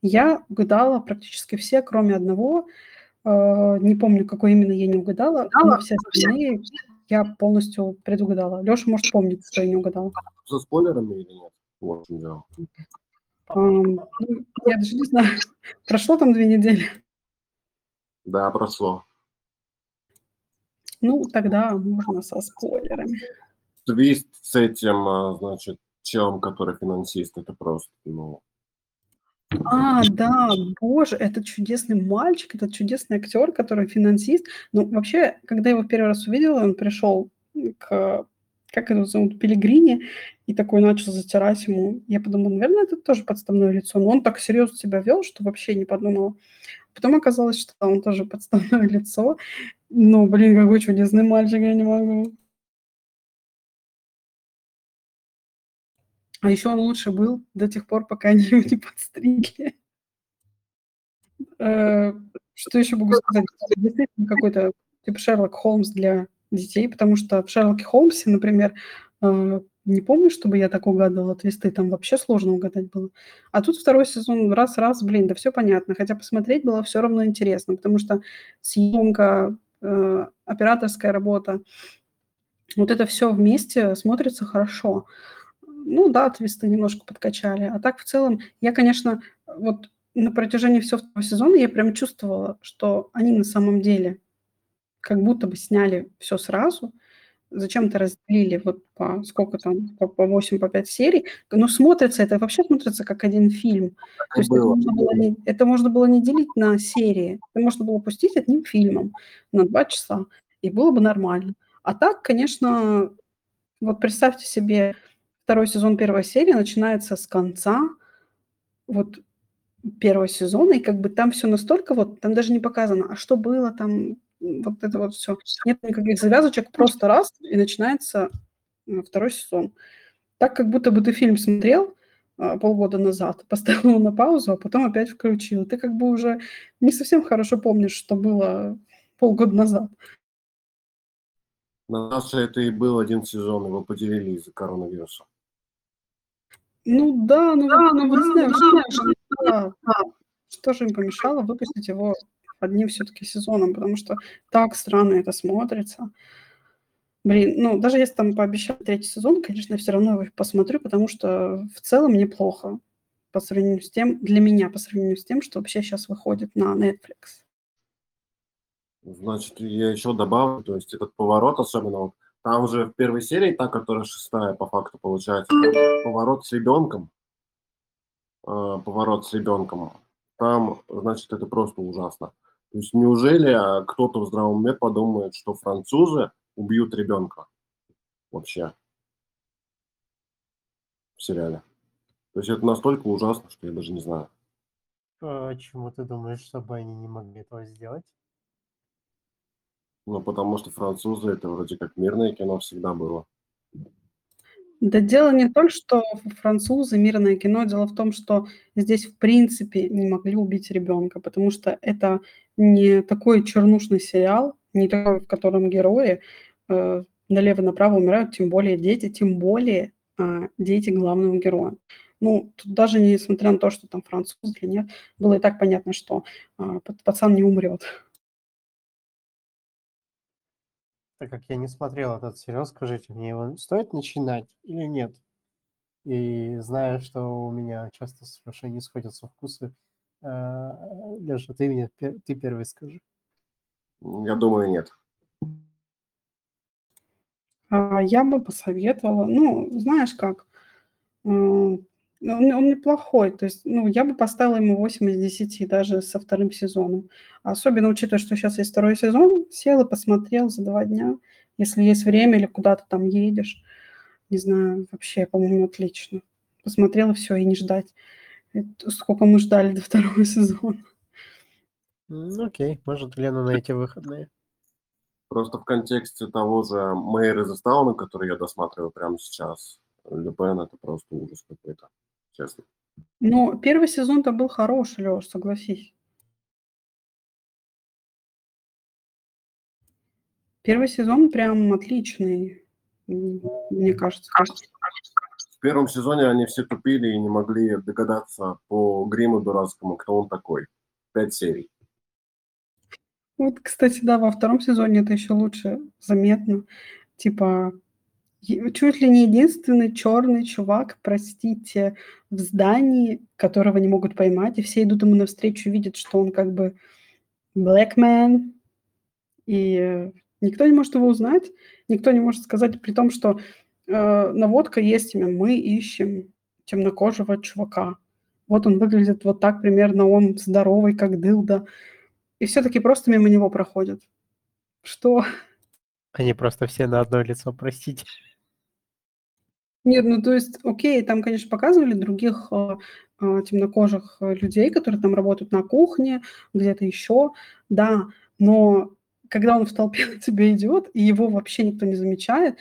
Я угадала практически все, кроме одного. Э, Не помню, какой именно я не угадала, но все остальные я полностью предугадала. Леша, может, помнит, что я не угадала. Со спойлерами или нет? Вот. Ам, ну, Я даже не знаю. Прошло там две недели. Да, прошло. Ну, тогда можно со спойлерами. Твист с этим, а, значит, челом, который финансист, это просто, ну, А, да, боже, это чудесный мальчик, это чудесный актер, который финансист. Ну, вообще, когда я его в первый раз увидела, он пришел к, как его зовут, Пелигрини, и такой начал затирать ему. Я подумала, наверное, это тоже подставное лицо. Но он так серьезно себя вел, что вообще не подумала. Потом оказалось, что он тоже подставное лицо. Ну, блин, какой чудесный мальчик, я не могу. А еще он лучше был до тех пор, пока они его не подстригли. Э, Что еще могу сказать? Действительно какой-то типа Шерлок Холмс для детей, потому что в Шерлоке Холмсе, например, э, не помню, чтобы я так угадывала твисты, там вообще сложно угадать было. А тут второй сезон раз-раз, блин, да все понятно. Хотя посмотреть было все равно интересно, потому что съемка, э, операторская работа, вот это все вместе смотрится хорошо. Ну да, твисты немножко подкачали. А так в целом, я, конечно, вот на протяжении всего второго сезона я прям чувствовала, что они на самом деле как будто бы сняли все сразу, зачем-то разделили вот по сколько там, по, по 8, по 5 серий, но смотрится, это вообще смотрится как один фильм. То есть это можно, было не, это можно было не делить на серии, это можно было пустить одним фильмом на 2 часа, и было бы нормально. А так, конечно, вот представьте себе, второй сезон, первая серия начинается с конца вот первого сезона, и как бы там все настолько вот, там даже не показано, а что было там, вот это вот все. Нет никаких завязочек, просто раз, и начинается э, второй сезон. Так, как будто бы ты фильм смотрел а, полгода назад, поставил его на паузу, а потом опять включил. Ты как бы уже не совсем хорошо помнишь, что было полгода назад. На нас это и был один сезон, его поделили из-за коронавируса. Ну да, ну да, ну что, да, что же им помешало выпустить его одним все-таки сезоном, потому что так странно это смотрится. Блин, ну, даже если там пообещал третий сезон, конечно, все равно его посмотрю, потому что в целом неплохо по сравнению с тем, для меня, по сравнению с тем, что вообще сейчас выходит на Netflix. Значит, я еще добавлю, то есть этот поворот, особенно вот там же в первой серии, та, которая шестая, по факту получается, поворот с ребенком, э, поворот с ребенком, там, значит, это просто ужасно. То есть неужели а, кто-то в здравом уме подумает, что французы убьют ребенка вообще в сериале? То есть это настолько ужасно, что я даже не знаю. Почему ты думаешь, чтобы они не могли этого сделать? Ну, потому что французы это вроде как мирное кино всегда было. Да дело не то, что французы, мирное кино. Дело в том, что здесь в принципе не могли убить ребенка, потому что это не такой чернушный сериал, не такой, в котором герои э, налево-направо умирают, тем более дети, тем более э, дети главного героя. Ну, тут даже несмотря на то, что там француз или нет, было и так понятно, что э, пацан не умрет. Так как я не смотрел этот сериал, скажите, мне его стоит начинать или нет? И знаю, что у меня часто совершенно не сходятся вкусы. А, Леша, ты мне ты первый скажи. Я думаю, нет. А, я бы посоветовала, ну, знаешь как, он, он неплохой, то есть, ну, я бы поставила ему 8 из 10 даже со вторым сезоном. Особенно учитывая, что сейчас есть второй сезон, сел и посмотрел за два дня, если есть время или куда-то там едешь. Не знаю, вообще, по-моему, отлично. Посмотрела все и не ждать. Это сколько мы ждали до второго сезона. Ну, окей, может, Лена на эти выходные. Просто в контексте того же Мэйры Застауна, который я досматриваю прямо сейчас, Люпен это просто ужас какой-то, честно. Ну, первый сезон-то был хороший, Леш, согласись. Первый сезон прям отличный, мне кажется. В первом сезоне они все тупили и не могли догадаться по гриму дурацкому, кто он такой. Пять серий. Вот, кстати, да, во втором сезоне это еще лучше заметно. Типа, чуть ли не единственный черный чувак, простите, в здании, которого не могут поймать, и все идут ему навстречу, видят, что он как бы black man, и никто не может его узнать, никто не может сказать, при том, что э, наводка есть имя, мы ищем темнокожего чувака. Вот он выглядит вот так примерно, он здоровый, как дылда и все-таки просто мимо него проходят. Что? Они просто все на одно лицо, простите. Нет, ну то есть, окей, там, конечно, показывали других э, э, темнокожих людей, которые там работают на кухне, где-то еще, да, но когда он в толпе на тебя идет, и его вообще никто не замечает,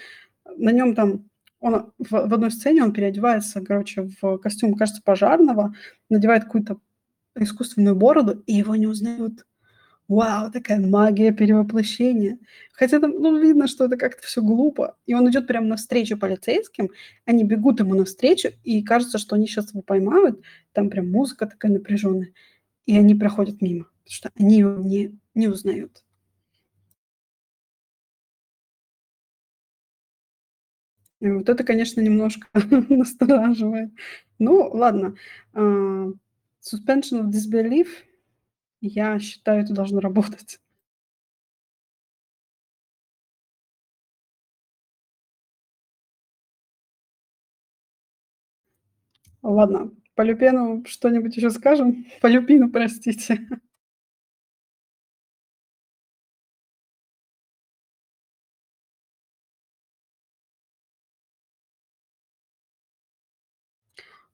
на нем там, он в, в одной сцене он переодевается, короче, в костюм, кажется, пожарного, надевает какую-то искусственную бороду, и его не узнают вау, такая магия перевоплощения. Хотя там, ну, видно, что это как-то все глупо. И он идет прямо навстречу полицейским, они бегут ему навстречу, и кажется, что они сейчас его поймают. Там прям музыка такая напряженная. И они проходят мимо, потому что они его не, не узнают. И вот это, конечно, немножко настораживает. Ну, ладно. Uh, suspension of disbelief – я считаю, это должно работать. Ладно, по Люпену что-нибудь еще скажем? По Люпину, простите.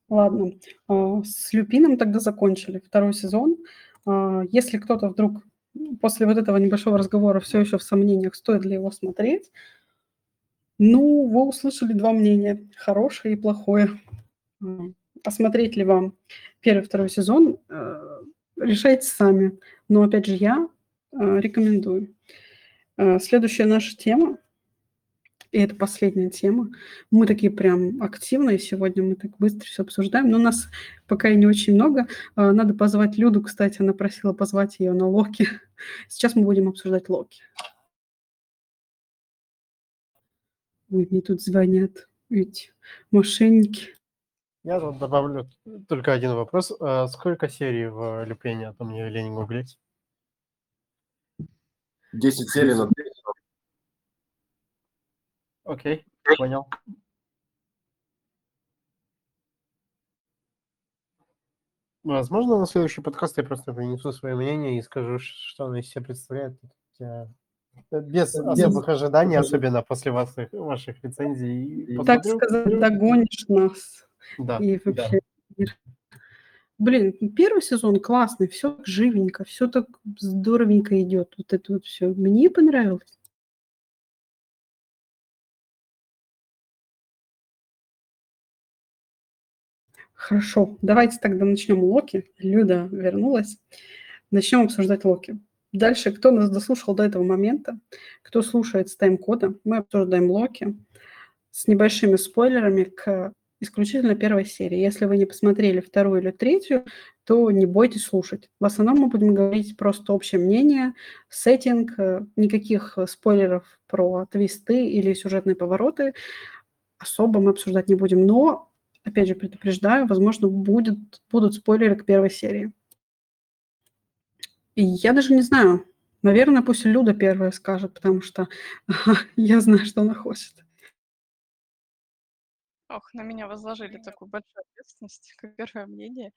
Ладно, а, с Люпином тогда закончили второй сезон. А, если кто-то вдруг после вот этого небольшого разговора все еще в сомнениях, стоит ли его смотреть, ну, вы услышали два мнения, хорошее и плохое. Посмотреть ли вам первый, второй сезон, э, решайте сами. Но, опять же, я э, рекомендую. Э, следующая наша тема и это последняя тема. Мы такие прям активные сегодня, мы так быстро все обсуждаем. Но у нас пока и не очень много. А, надо позвать Люду, кстати, она просила позвать ее на Локи. Сейчас мы будем обсуждать Локи. Ой, мне тут звонят эти мошенники. Я тут добавлю только один вопрос. А сколько серий в Люпене, а то мне лень гуглить? 10 серий на Окей, понял. Возможно, на следующий подкаст я просто принесу свое мнение и скажу, что оно из себя представляет. Я без особых ожиданий, особенно после ваших, ваших рецензий. Так сказать, догонишь нас. Да. И вообще... Да. Блин, первый сезон классный, все живенько, все так здоровенько идет. Вот это вот все. Мне понравилось. Хорошо, давайте тогда начнем Локи. Люда вернулась. Начнем обсуждать Локи. Дальше, кто нас дослушал до этого момента, кто слушает с тайм-кода, мы обсуждаем Локи с небольшими спойлерами к исключительно первой серии. Если вы не посмотрели вторую или третью, то не бойтесь слушать. В основном мы будем говорить просто общее мнение, сеттинг, э, никаких спойлеров про твисты или сюжетные повороты особо мы обсуждать не будем. Но опять же, предупреждаю, возможно, будет, будут спойлеры к первой серии. И я даже не знаю. Наверное, пусть Люда первая скажет, потому что я знаю, что она хочет. Ох, на меня возложили такую большую ответственность, как первое мнение.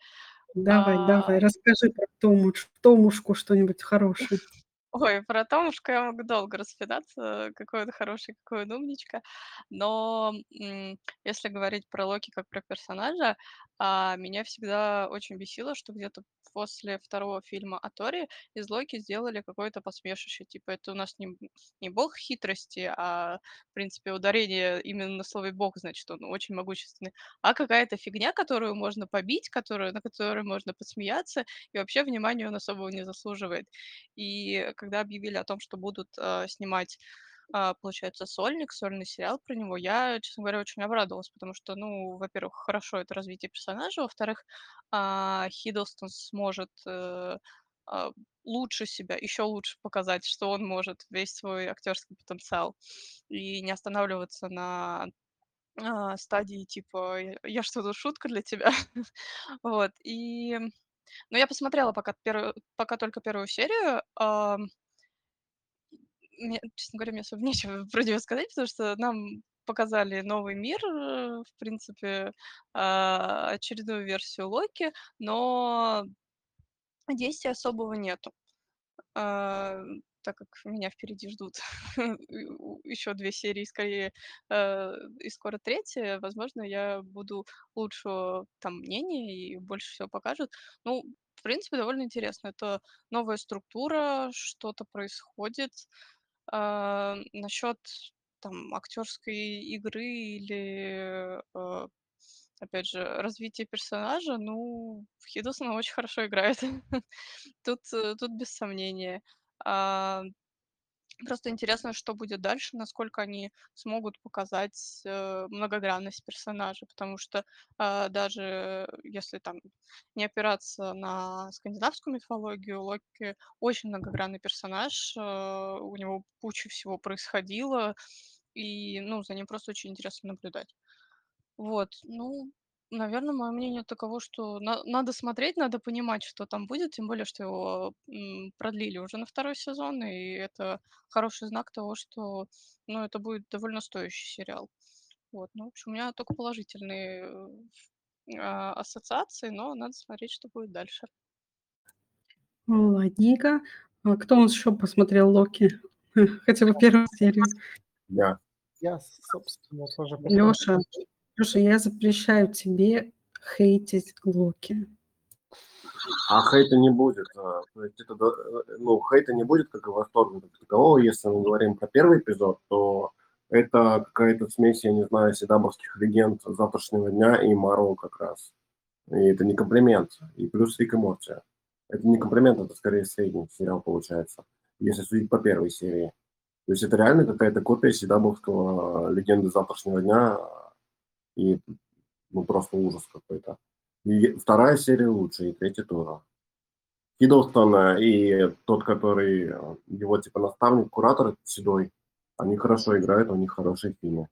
Давай, А, давай, расскажи про Томуш, Томушку что-нибудь хорошее. Ой, про Томушку я могу долго распинаться, какой он хороший, какой он умничка. Но м, если говорить про Локи как про персонажа, а, меня всегда очень бесило, что где-то после второго фильма о Торе из Локи сделали какое-то посмешище. Типа, это у нас не, не бог хитрости, а, в принципе, ударение именно на слове бог, значит, он очень могущественный, а какая-то фигня, которую можно побить, которую, на которой можно посмеяться, и вообще внимания он особого не заслуживает. И когда объявили о том, что будут э, снимать а, получается, сольник, сольный сериал про него, я, честно говоря, очень обрадовалась, потому что, ну, во-первых, хорошо это развитие персонажа, во-вторых, а, Хиддлстон сможет э, а, лучше себя, еще лучше показать, что он может, весь свой актерский потенциал, и не останавливаться на стадии типа «Я я что, тут шутка для тебя?» Вот, и... Но я посмотрела пока, первую, пока только первую серию. Мне, честно говоря, мне особо нечего него сказать, потому что нам показали новый мир, э, в принципе, а, очередную версию Локи, но действия особого нету. А, так как меня впереди ждут еще две серии, скорее, э, и скоро третья, возможно, я буду лучшего там мнения и больше всего покажут. Ну, в принципе, довольно интересно. Это новая структура, что-то происходит. А, насчет там актерской игры или, э, опять же, развития персонажа, ну, Хиддлстон очень хорошо играет. Тут, э, тут без сомнения. А, Просто интересно, что будет дальше, насколько они смогут показать э, многогранность персонажа, потому что э, даже если там не опираться на скандинавскую мифологию, Локи очень многогранный персонаж, э, у него куча всего происходило, и ну, за ним просто очень интересно наблюдать. Вот, ну, наверное, мое мнение таково, что на надо смотреть, надо понимать, что там будет, тем более, что его, м, продлили уже на второй сезон, и это хороший знак того, что, ну, это будет довольно стоящий сериал. Вот, ну, в общем, у меня только положительные, э, а, ассоциации, но надо смотреть, что будет дальше. Ладненько. А кто у нас еще посмотрел Локи? Хотя бы первую серию. Я. Я, собственно, тоже Леша, Леша, я запрещаю тебе хейтить Локи. А хейта не будет. а, то есть это, э, ну, хейта не будет, как и восторга как такового. Если мы говорим про первый эпизод, то это какая-то смесь, я не знаю, седабовских легенд завтрашнего дня и Марвел как раз. И это не комплимент. И плюс Рик и Морти. Это не комплимент, это скорее средний сериал получается, если судить по первой серии. То есть это реально какая-то копия седабовского легенды завтрашнего дня и ну, просто ужас какой-то. И вторая серия лучше, и третья тоже. Хиддлстон и тот, который э, его типа наставник, куратор седой, они хорошо играют, у них хорошие фильмы.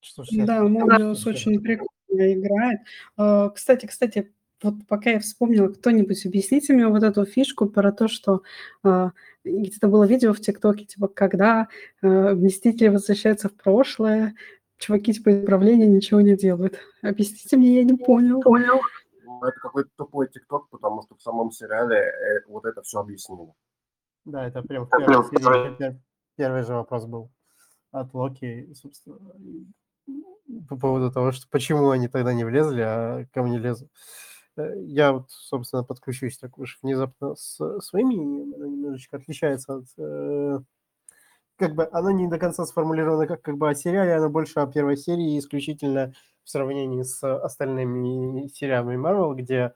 Что Да, Мобиус очень прикольно играет. А, Кстати, кстати, вот пока я вспомнила, кто-нибудь объясните мне вот эту фишку про то, что а, где-то было видео в ТикТоке, типа, когда а, Мстители возвращаются в прошлое, чуваки типа из управления ничего не делают. Объясните мне, я не понял. Понял. Ну, Это какой-то тупой ТикТок, потому что в самом сериале э, вот это все объяснили. Да, это прям в первой серии пер- первый же вопрос был от Локи, собственно, по поводу того, что почему они тогда не влезли, а ко мне лезут. Э, Я вот, собственно, подключусь так уж внезапно с своими, мнениями, оно немножечко отличается от... э, Как бы оно не до конца сформулировано как, как бы о сериале, оно больше о первой серии исключительно в сравнении с остальными сериалами Marvel, где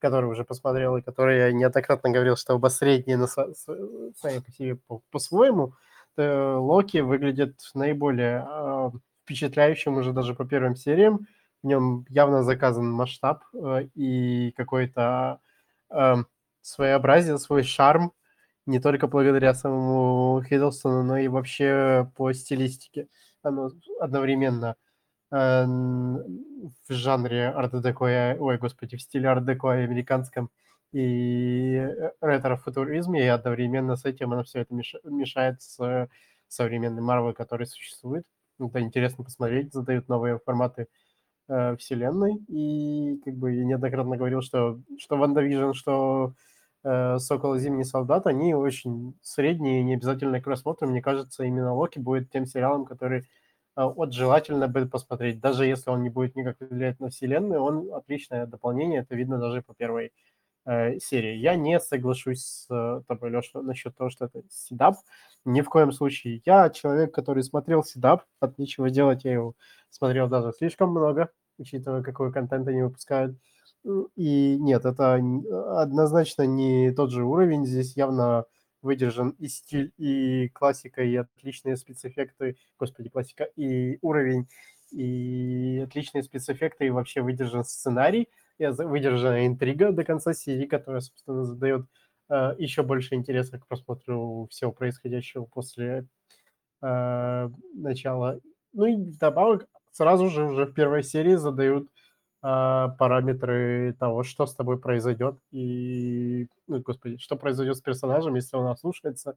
который уже посмотрел и который я неоднократно говорил, что оба средние на сами по себе по- по-своему, Локи выглядит наиболее а, впечатляющим уже даже по первым сериям. В нем явно заказан масштаб э, и какое-то э, своеобразие, свой шарм, не только благодаря самому Хиддлстону, но и вообще по стилистике. Оно одновременно э, в жанре арт-деко, ой, господи, в стиле арт-деко американском и ретро-футуризме, и одновременно с этим оно все это меша- мешает с современным Марвел, который существует. Это интересно посмотреть, задают новые форматы э, вселенной. И как бы я неоднократно говорил, что что WandaVision, что э, Сокол и Зимний Солдат, они очень средние, не обязательно к просмотру. Мне кажется, именно Локи будет тем сериалом, который э, вот желательно будет посмотреть. Даже если он не будет никак влиять на вселенную, он отличное дополнение, это видно даже по первой э, серии. Я не соглашусь с э, тобой, Леша, насчет того, что это седап. Ни в коем случае. Я человек, который смотрел седап, от нечего делать, я его смотрел даже слишком много, учитывая, какой контент они выпускают. И нет, это н- однозначно не тот же уровень. Здесь явно выдержан и стиль, и классика, и отличные спецэффекты. Господи, классика, и уровень, и отличные спецэффекты, и вообще выдержан сценарий, выдержана интрига до конца серии, которая, собственно, задает э, еще больше интереса к просмотру всего происходящего после э, начала. Ну и вдобавок сразу же уже в первой серии задают а, параметры того, что с тобой произойдет и, ну, господи, что произойдет с персонажем, если он ослушается,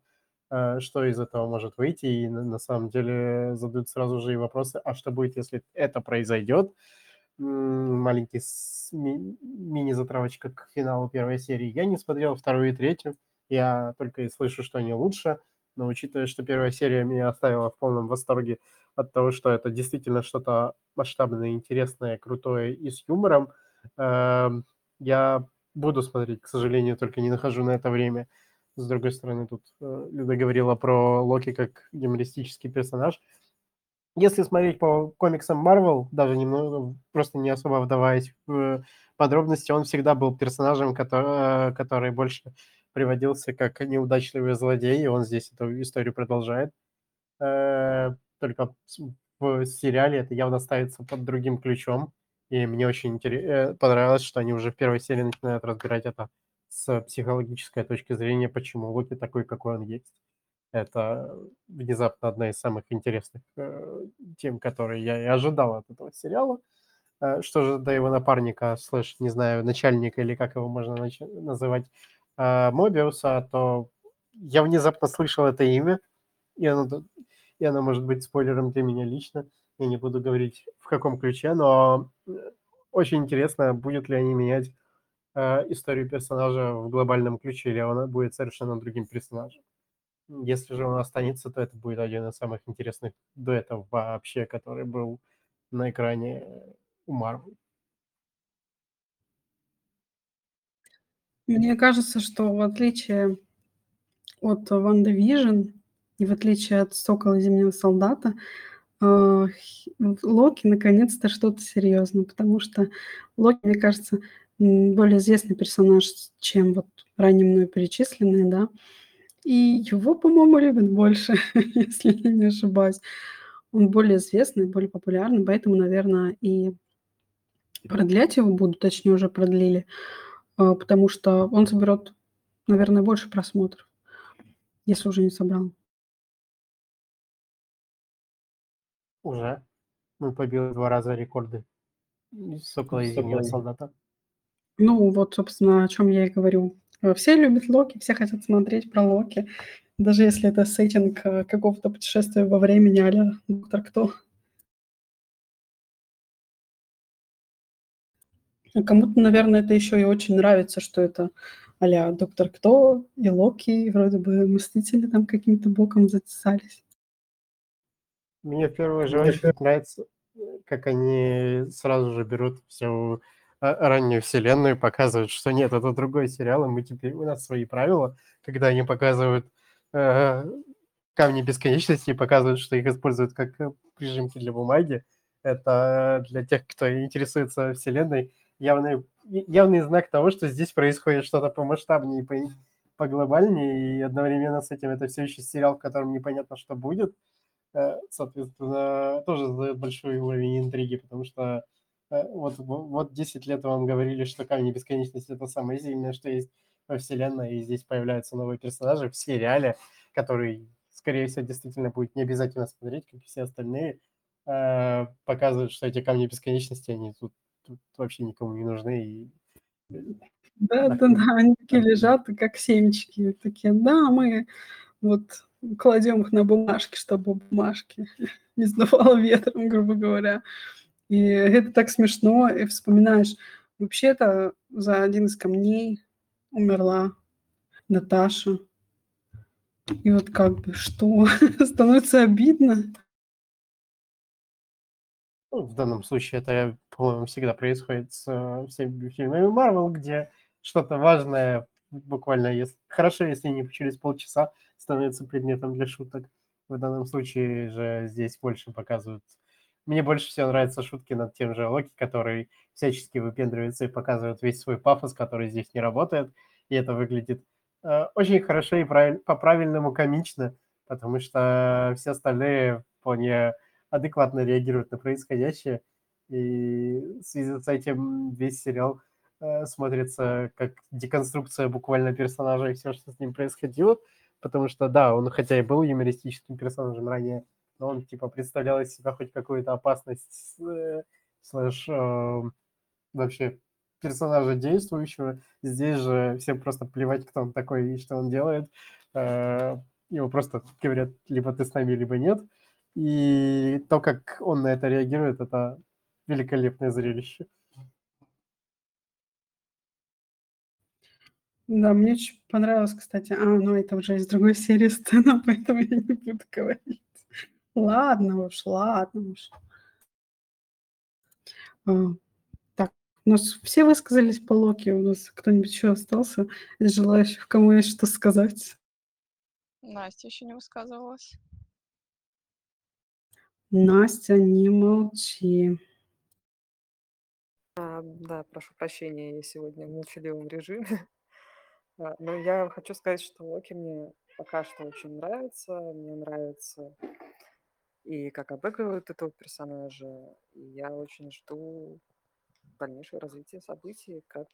э, что из этого может выйти, и на, на самом деле задают сразу же и вопросы, а что будет, если это произойдет? М, Маленький мини-затравочка к финалу первой серии. Я не смотрел вторую и третью, я только и слышу, что они лучше, но учитывая, что первая серия меня оставила в полном восторге от того, что это действительно что-то масштабное, интересное, крутое и с юмором, эм, я буду смотреть, к сожалению, только не нахожу на это время. С другой стороны, тут э, Люда говорила про Локи как юмористический персонаж. Если смотреть по комиксам Marvel, даже немного, просто не особо вдаваясь в подробности, он всегда был персонажем, который, который больше приводился как неудачливый злодей, и он здесь эту историю продолжает. Э, Только в сериале это явно ставится под другим ключом, и мне очень интере- э, понравилось, что они уже в первой серии начинают разбирать это с психологической точки зрения, почему Локи такой, какой он есть. Это внезапно одна из самых интересных э, тем, которые я и ожидал от этого сериала. Э, Что же до его напарника, слэш, не знаю, начальника или как его можно нач- называть, э, Мобиуса, то я внезапно слышал это имя, и оно, и оно может быть спойлером для меня лично. Я не буду говорить в каком ключе, но э, очень интересно, будет ли они менять э, историю персонажа в глобальном ключе, или он будет совершенно другим персонажем. Если же он останется, то это будет один из самых интересных дуэтов вообще, который был на экране у Марвел. Мне кажется, что в отличие от WandaVision и в отличие от Сокола и Зимнего Солдата, э, Локи наконец-то что-то серьезное, потому что Локи, мне кажется, более известный персонаж, чем вот ранее мной перечисленные, да, и его, по-моему, любят больше, если я не ошибаюсь. Он более известный, более популярный, поэтому, наверное, и продлять его будут, точнее, уже продлили, а, потому что он соберет, наверное, больше просмотров, если уже не собрал. Уже. Мы побили два раза рекорды. Сокола и Зимнего Солдата. Ну, вот, собственно, о чем я и говорю. Все любят Локи, все хотят смотреть про Локи, даже если это сеттинг э, какого-то путешествия во времени а Доктор Кто. А кому-то, наверное, это еще и очень нравится, что это а Доктор Кто и Локи, и вроде бы Мстители там каким-то боком затесались. Мне в первую же очередь нравится, как они сразу же берут всю раннюю вселенную, показывают, что нет, это другой сериал, и мы теперь, у нас свои правила, когда они показывают э, камни бесконечности и показывают, что их используют как э, прижимки для бумаги. Это для тех, кто интересуется вселенной, явный, явный знак того, что здесь происходит что-то помасштабнее и по, по глобальнее, и одновременно с этим это все еще сериал, в котором непонятно, что будет. Э, соответственно, тоже задает большой уровень интриги, потому что вот, вот 10 лет вам говорили, что Камни Бесконечности – это самое сильное, что есть во вселенной, и здесь появляются новые персонажи в сериале, который, скорее всего, действительно будет не обязательно смотреть, как и все остальные, э, показывают, что эти Камни Бесконечности, они тут, тут вообще никому не нужны. И... Да, да, да, они такие лежат, как семечки, такие, да, мы вот кладем их на бумажки, чтобы бумажки не сдувало ветром, грубо говоря. И это так смешно, и вспоминаешь, вообще-то за один из камней умерла Наташа. И вот как бы что? Становится обидно. Ну, в данном случае это, по-моему, всегда происходит с э, всеми фильмами Марвел, где что-то важное, буквально если, хорошо, если не через полчаса, становится предметом для шуток. В данном случае же здесь больше показывают мне больше всего нравятся шутки над тем же Локи, который всячески выпендривается и показывает весь свой пафос, который здесь не работает. И это выглядит э, очень хорошо и правиль, по-правильному комично, потому что все остальные вполне адекватно реагируют на происходящее. И в связи с этим весь сериал э, смотрится как деконструкция буквально персонажа и все, что с ним происходило. Потому что, да, он хотя и был юмористическим персонажем ранее, но он типа представлял из себя хоть какую-то опасность, э, слэш э, вообще персонажа действующего. Здесь же всем просто плевать, кто он такой и что он делает. Э, его просто говорят, либо ты с нами, либо нет. И то, как он на это реагирует, это великолепное зрелище. Да, мне очень понравилось, кстати. А, ну это уже из другой серии сцена, поэтому я не буду говорить. Ладно уж, ладно уж. А, так, у нас все высказались по Локи. У нас кто-нибудь еще остался из желающих, кому есть что сказать? Настя еще не высказывалась. Настя, не молчи. А, да, прошу прощения, я сегодня в молчаливом режиме. А, но я хочу сказать, что Локи мне пока что очень нравится. Мне нравится и как обыгрывают этого персонажа. И я очень жду дальнейшего развития событий, как...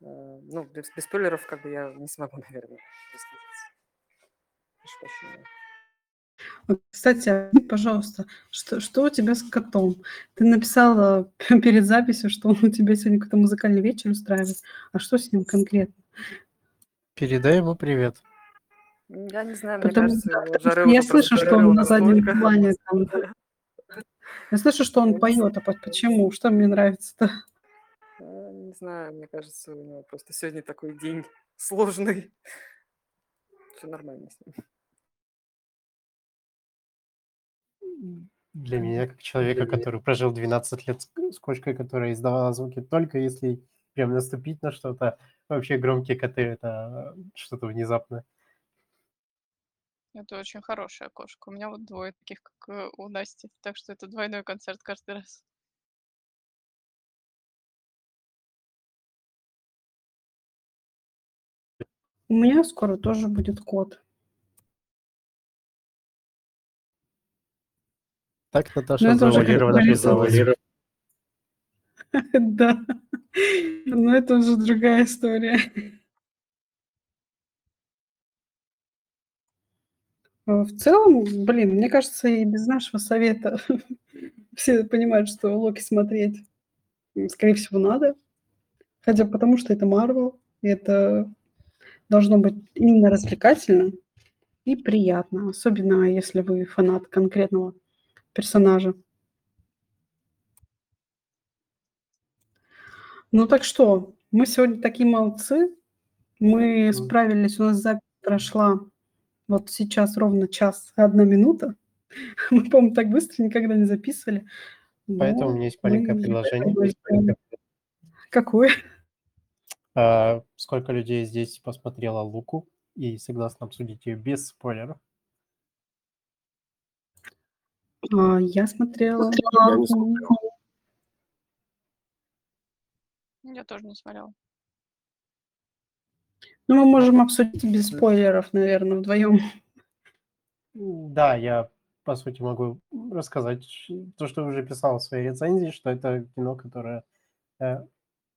Э, ну, без, без спойлеров как бы я не смогу, наверное, высказаться. Прошу прощения. Кстати, пожалуйста, что, что у тебя с котом? Ты написала перед записью, что он у тебя сегодня какой-то музыкальный вечер устраивает. А что с ним конкретно? Передай ему привет. Я не знаю, мне Потому кажется, я слышу, что он на заднем плане там Я слышу, что он поет, а по- почему? Что мне нравится-то? А, Не знаю, мне кажется, у него просто сегодня такой день сложный. Все нормально с ним. Для меня, как человека, который прожил 12 лет с с кошкой, которая издавала звуки, только если прям наступить на что-то, вообще громкие коты– это что-то внезапное. Это очень хорошая кошка. У меня вот двое таких, как э, у Насти. Так что это двойной концерт каждый раз. У меня скоро тоже будет кот. Так Наташа как завуалирована призналась. Да. Но это уже другая история. В целом, блин, мне кажется, и без нашего совета все понимают, что Локи смотреть, скорее всего, надо. Хотя потому что это Марвел, это должно быть именно развлекательно и приятно, особенно если вы фанат конкретного персонажа. Ну так что, мы сегодня такие молодцы. Мы справились, у нас запись прошла вот сейчас ровно час и одна минута. Мы, по-моему, так быстро никогда не записывали. Поэтому у меня есть мы маленькое предложение. Какое? А, Сколько людей здесь посмотрело Луку и согласно обсудить ее без спойлеров? А, Я смотрела. Я. Я тоже не смотрела. Ну, мы можем обсудить без спойлеров, наверное, вдвоем. Да, я, по сути, могу рассказать то, что уже писал в своей рецензии, что это кино, которое э,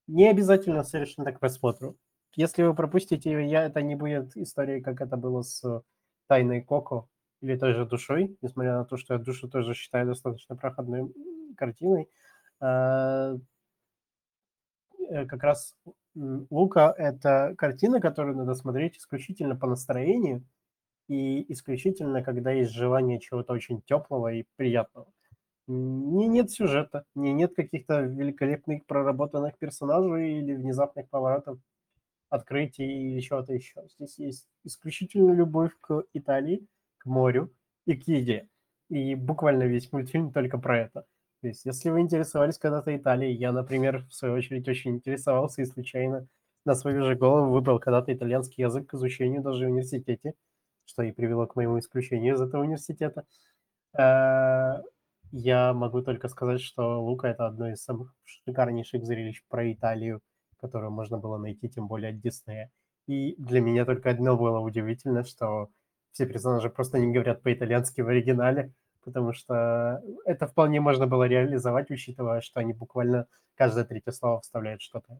не обязательно совершенно к просмотру. Если вы пропустите ее, я, это не будет история, как это было с «Тайной Коко» или той же «Душой», несмотря на то, что я «Душу» тоже считаю достаточно проходной картиной. А, э, Как раз «Лука» — это картина, которую надо смотреть исключительно по настроению, и исключительно, когда есть желание чего-то очень теплого и приятного. Не нет сюжета, не нет каких-то великолепных проработанных персонажей или внезапных поворотов, открытий или чего-то еще. Здесь есть исключительно любовь к Италии, к морю и к еде. И буквально весь мультфильм только про это. То есть, если вы интересовались когда-то Италией, я, например, в свою очередь очень интересовался и случайно на свою же голову выбрал когда-то итальянский язык к изучению даже в университете, что и привело к моему исключению из этого университета. Э, Я могу только сказать, что Лука – это одно из самых шикарнейших зрелищ про Италию, которое можно было найти, тем более от Диснея. И для меня только одно было удивительно, что все персонажи просто не говорят по-итальянски в оригинале, потому что это вполне можно было реализовать, учитывая, что они буквально каждое третье слово вставляют что-то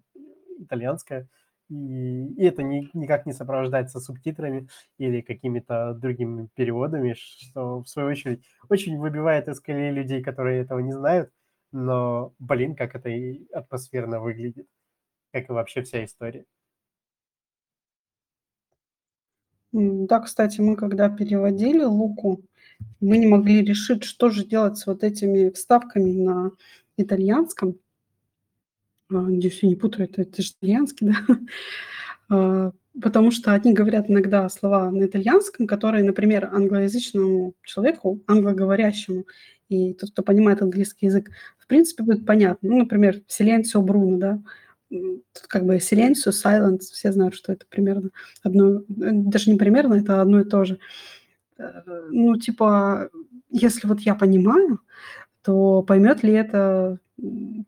итальянское, и, и это ни- никак не сопровождается субтитрами или какими-то другими переводами, что в свою очередь очень выбивает из колеи людей, которые этого не знают, но, блин, как это и атмосферно выглядит, как и вообще вся история. Да, кстати, мы когда переводили Луку, мы не могли решить, что же делать с вот этими вставками на итальянском. Надеюсь, я не путаю, это, это же итальянский, да? А, Потому что они говорят иногда слова на итальянском, которые, например, англоязычному человеку, англоговорящему, и тот, кто понимает английский язык, в принципе, будет понятно. Ну, например, «Силенцио Бруно», да? Тут как бы «Силенцио», «Silence», все знают, что это примерно одно, даже не примерно, это одно и то же. Э, Ну, типа, если вот я понимаю, то поймет ли это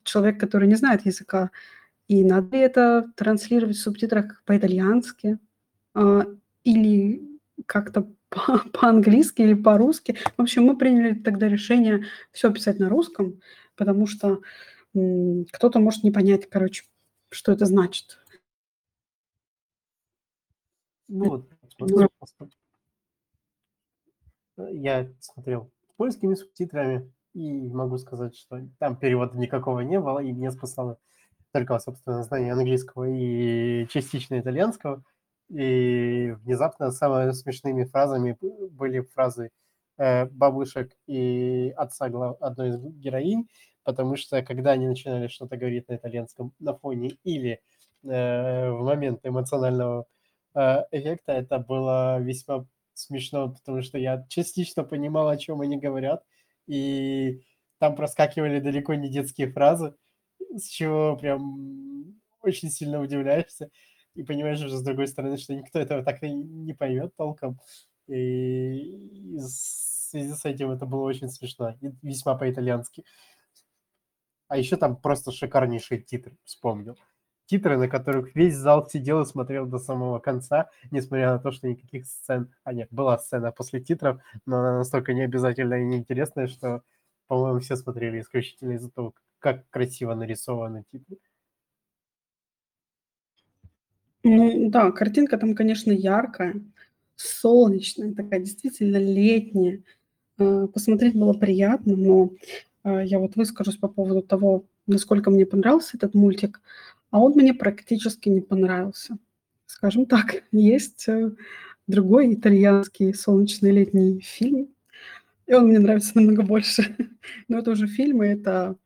человек, который не знает языка? И надо ли это транслировать в субтитрах по-итальянски а, или как-то по- по-английски или по-русски? В общем, мы приняли тогда решение все писать на русском, потому что кто-то может не понять, короче, что это значит. Ну вот. Э, Я смотрел польскими субтитрами, и могу сказать, что там перевода никакого не было, и меня спасало только, собственно, знание английского и частично итальянского. И внезапно самыми смешными фразами были фразы э, бабушек и отца глав... одной из героинь, потому что когда они начинали что-то говорить на итальянском на фоне или э, в момент эмоционального э, эффекта, это было весьма смешно, потому что я частично понимал, о чем они говорят, и там проскакивали далеко не детские фразы, с чего прям очень сильно удивляешься и понимаешь уже с другой стороны, что никто этого так и не поймет толком. И в связи с этим это было очень смешно, и весьма по-итальянски. А еще там просто шикарнейшие титры, вспомнил. Титры, на которых весь зал сидел и смотрел до самого конца, несмотря на то, что никаких сцен... А нет, была сцена после титров, но она настолько необязательная и неинтересная, что, по-моему, все смотрели исключительно из-за того, как красиво нарисованы титры. Ну да, картинка там, конечно, яркая, солнечная, такая действительно летняя. А, посмотреть было приятно, но а, я вот выскажусь по поводу того, насколько мне понравился этот мультик, а он мне практически не понравился. Скажем так, есть э, другой итальянский солнечный летний фильм, и он мне нравится намного больше. Но это уже фильм, и это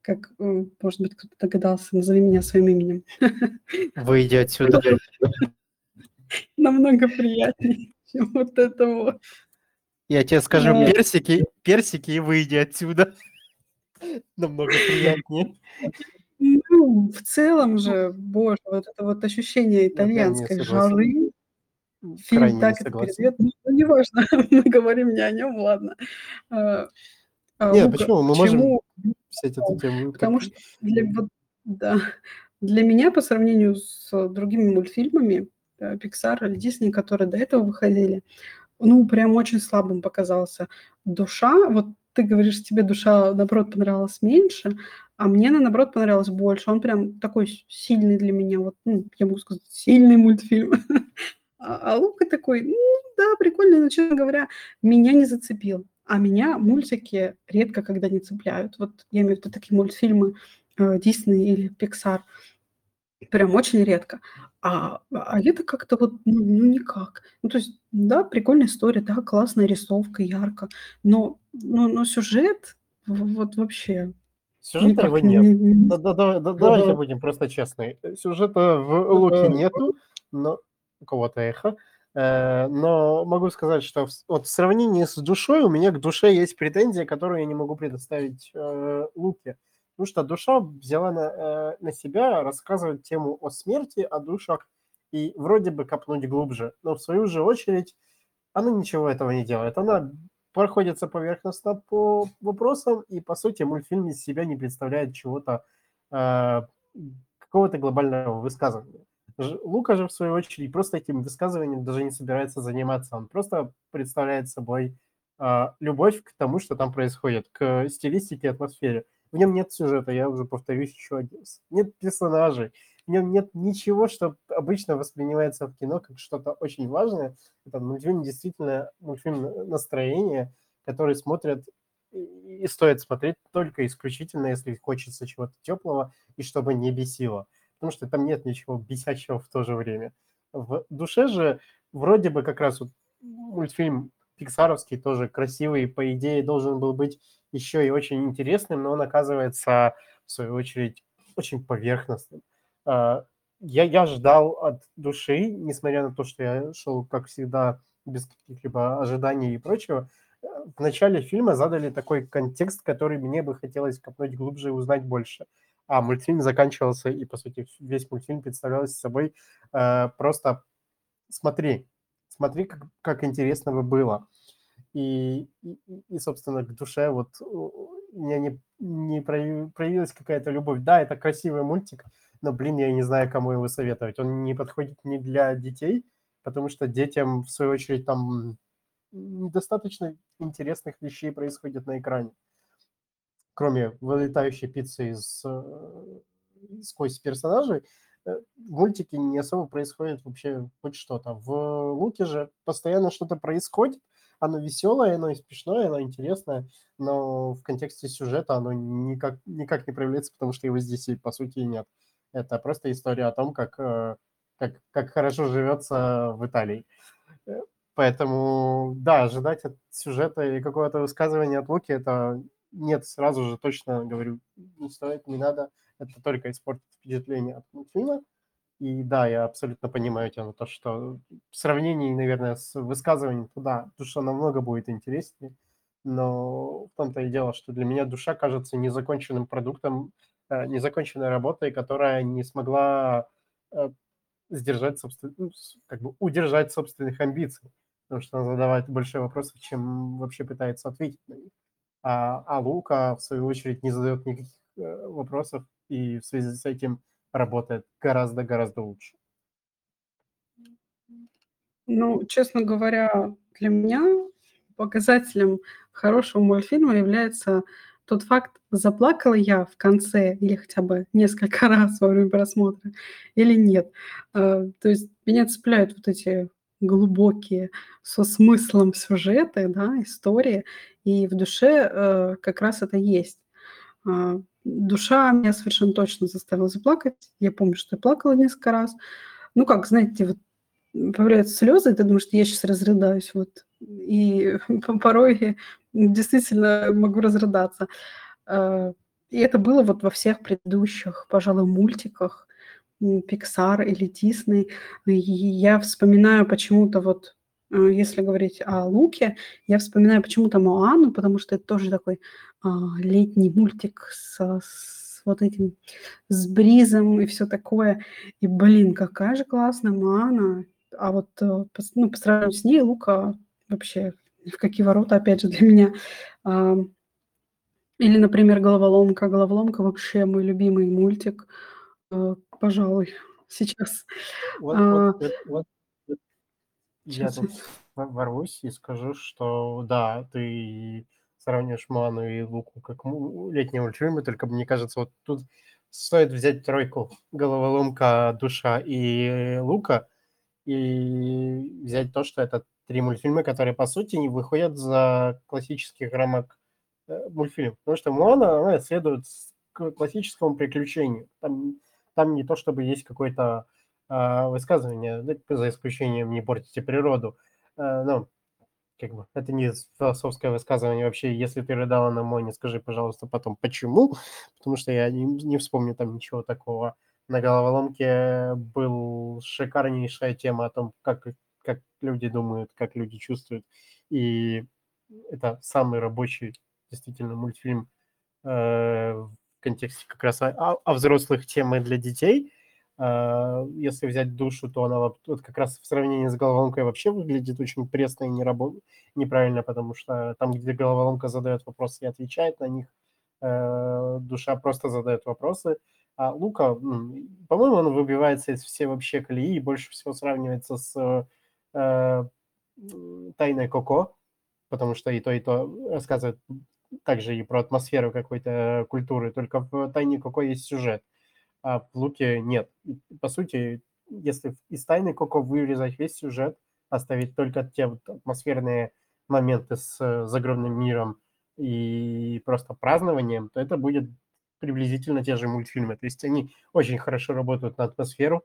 как, э, может быть, кто-то догадался, назови меня своим именем. Выйди отсюда. Намного приятнее, чем вот это вот. Я тебе скажу, персики, персики и выйди отсюда. Намного приятнее. Ну, в целом же, боже, вот это вот ощущение итальянской жары, фильм так это передает, ну, ну неважно, мы говорим не о нем, ладно. А, а, Нет, почему? Мы можем взять эту тему. Потому что для, вот, да, для меня по сравнению с другими мультфильмами э, Pixar или Disney, которые до этого выходили, ну, прям очень слабым показался. Душа, вот ты говоришь, тебе душа, наоборот, понравилась меньше, а мне, наоборот, понравилось больше. Он прям такой сильный для меня, вот, ну, я могу сказать, сильный мультфильм. А, а Лука такой, ну, да, прикольный, но, честно говоря, меня не зацепил. А меня мультики редко когда не цепляют. Вот я имею в виду такие мультфильмы э, Disney или Pixar. Прям очень редко. А, а это как-то вот, ну, ну, никак. Ну, то есть, да, прикольная история, да, классная рисовка, ярко, но, но, но сюжет вот вообще Сюжета его нет. Не, не... Да, да, да, да, давайте будем просто честны. Сюжета в Луке нету, но у кого-то эхо. Э, но могу сказать, что вот в сравнении с душой у меня к душе есть претензии, которые я не могу предоставить э, Луке. Потому что душа взяла на, э, на себя рассказывать тему о смерти, о душах, и вроде бы копнуть глубже. Но в свою же очередь она ничего этого не делает. Она проходится поверхностно по вопросам, и, по сути, мультфильм из себя не представляет чего-то, э, какого-то глобального высказывания. Лука же, в свою очередь, просто этим высказыванием даже не собирается заниматься. Он просто представляет собой э, любовь к тому, что там происходит, к стилистике, атмосфере. В нем нет сюжета, я уже повторюсь еще один раз. Нет персонажей, в нем нет ничего, что обычно воспринимается в кино как что-то очень важное. Это мультфильм действительно мультфильм настроения, который смотрят и стоит смотреть только исключительно, если хочется чего-то теплого и чтобы не бесило потому что там нет ничего бесящего в то же время. В душе же вроде бы как раз вот мультфильм пиксаровский тоже красивый, по идее, должен был быть еще и очень интересным, но он оказывается, в свою очередь, очень поверхностным. А, я, я ждал от души, несмотря на то, что я шел, как всегда, без каких-либо ожиданий и прочего, в начале фильма задали такой контекст, который мне бы хотелось копнуть глубже и узнать больше а мультфильм заканчивался, и, по сути, весь мультфильм представлял собой э, просто смотри, смотри, как, как интересно бы было. И, и, и, собственно, к душе вот меня не, не проявилась какая-то любовь. Да, это красивый мультик, но, блин, я не знаю, кому его советовать. Он не подходит ни для детей, потому что детям, в свою очередь, там недостаточно интересных вещей происходит на экране кроме вылетающей пиццы из, э, сквозь персонажей, мультике не особо происходит вообще хоть что-то. В Луке же постоянно что-то происходит, оно веселое, оно смешное, оно интересное, но в контексте сюжета оно никак, никак не проявляется, потому что его здесь, по сути, нет. Это просто история о том, как, э, как, как хорошо живется в Италии. Поэтому, да, ожидать от сюжета и какого-то высказывания от Луки, это нет, сразу же точно говорю, не стоит, не надо. Это только испортит впечатление от мультфильма. И да, я абсолютно понимаю тебя на то, что в сравнении, наверное, с высказыванием, то да, душа намного будет интереснее. Но в том-то и дело, что для меня душа кажется незаконченным продуктом, э, незаконченной работой, которая не смогла э, сдержать, собственно, ну, как бы удержать собственных амбиций, потому что она задавает больше вопросов, чем вообще пытается ответить на них. А, а Лука, в свою очередь, не задает никаких э, вопросов и в связи с этим работает гораздо-гораздо лучше. Ну, честно говоря, для меня показателем хорошего мультфильма является тот факт, заплакала я в конце или хотя бы несколько раз во время просмотра или нет. Э, то есть меня цепляют вот эти глубокие, со смыслом сюжеты, да, истории, и в душе э, как раз это есть. Душа меня совершенно точно заставила заплакать. Я помню, что я плакала несколько раз. Ну, как, знаете, вот появляются слезы, и ты думаешь, что я сейчас разрыдаюсь. Вот. И порой действительно могу разрыдаться. А, и это было вот во всех предыдущих, пожалуй, мультиках Pixar или Disney. И я вспоминаю почему-то вот, э, если говорить о Луке, я вспоминаю почему-то Моану, потому что это тоже такой летний мультик со, с вот этим, с бризом и все такое. И, блин, какая же классная Моана. А вот э, ну, по сравнению с ней Лука вообще в какие ворота, опять же, для меня. А, или, например, «Головоломка». «Головоломка» вообще мой любимый мультик, э, пожалуй, сейчас. Вот, А, вот, вот, вот я сейчас тут ворвусь и скажу, что да, ты сравниваешь Моану и Луку как му- летние мультфильмы, только мне кажется, вот тут стоит взять тройку «Головоломка», «Душа» и «Лука» и взять то, что это три мультфильма, которые, по сути, не выходят за классических рамок э, мультфильмов. Потому что Моана, она следует классическому приключению. Там, там не то, чтобы есть какое-то э, высказывание, за исключением «не портите природу». Э, ну, как бы, это не философское высказывание вообще. Если ты рыдала на Моне, скажи, пожалуйста, потом, почему? Потому что я не, не вспомню там ничего такого. На головоломке был шикарнейшая тема о том, как, как люди думают, как люди чувствуют. И это самый рабочий действительно мультфильм э, в контексте как раз о, о взрослых тем и для детей. Э, если взять душу, то она вот, как раз в сравнении с головоломкой вообще выглядит очень пресно и не рабо- неправильно, потому что там, где головоломка задает вопросы и отвечает на них, э, душа просто задает вопросы. А Лука, по-моему, он выбивается из всей вообще колеи и больше всего сравнивается с э, «Тайной Коко», потому что и то, и то рассказывает также и про атмосферу какой-то культуры, только в «Тайне Коко» есть сюжет, а в «Луке» нет. По сути, если из «Тайны Коко» вырезать весь сюжет, оставить только те вот атмосферные моменты с э, загробным миром и просто празднованием, то это будет приблизительно те же мультфильмы. То есть они очень хорошо работают на атмосферу,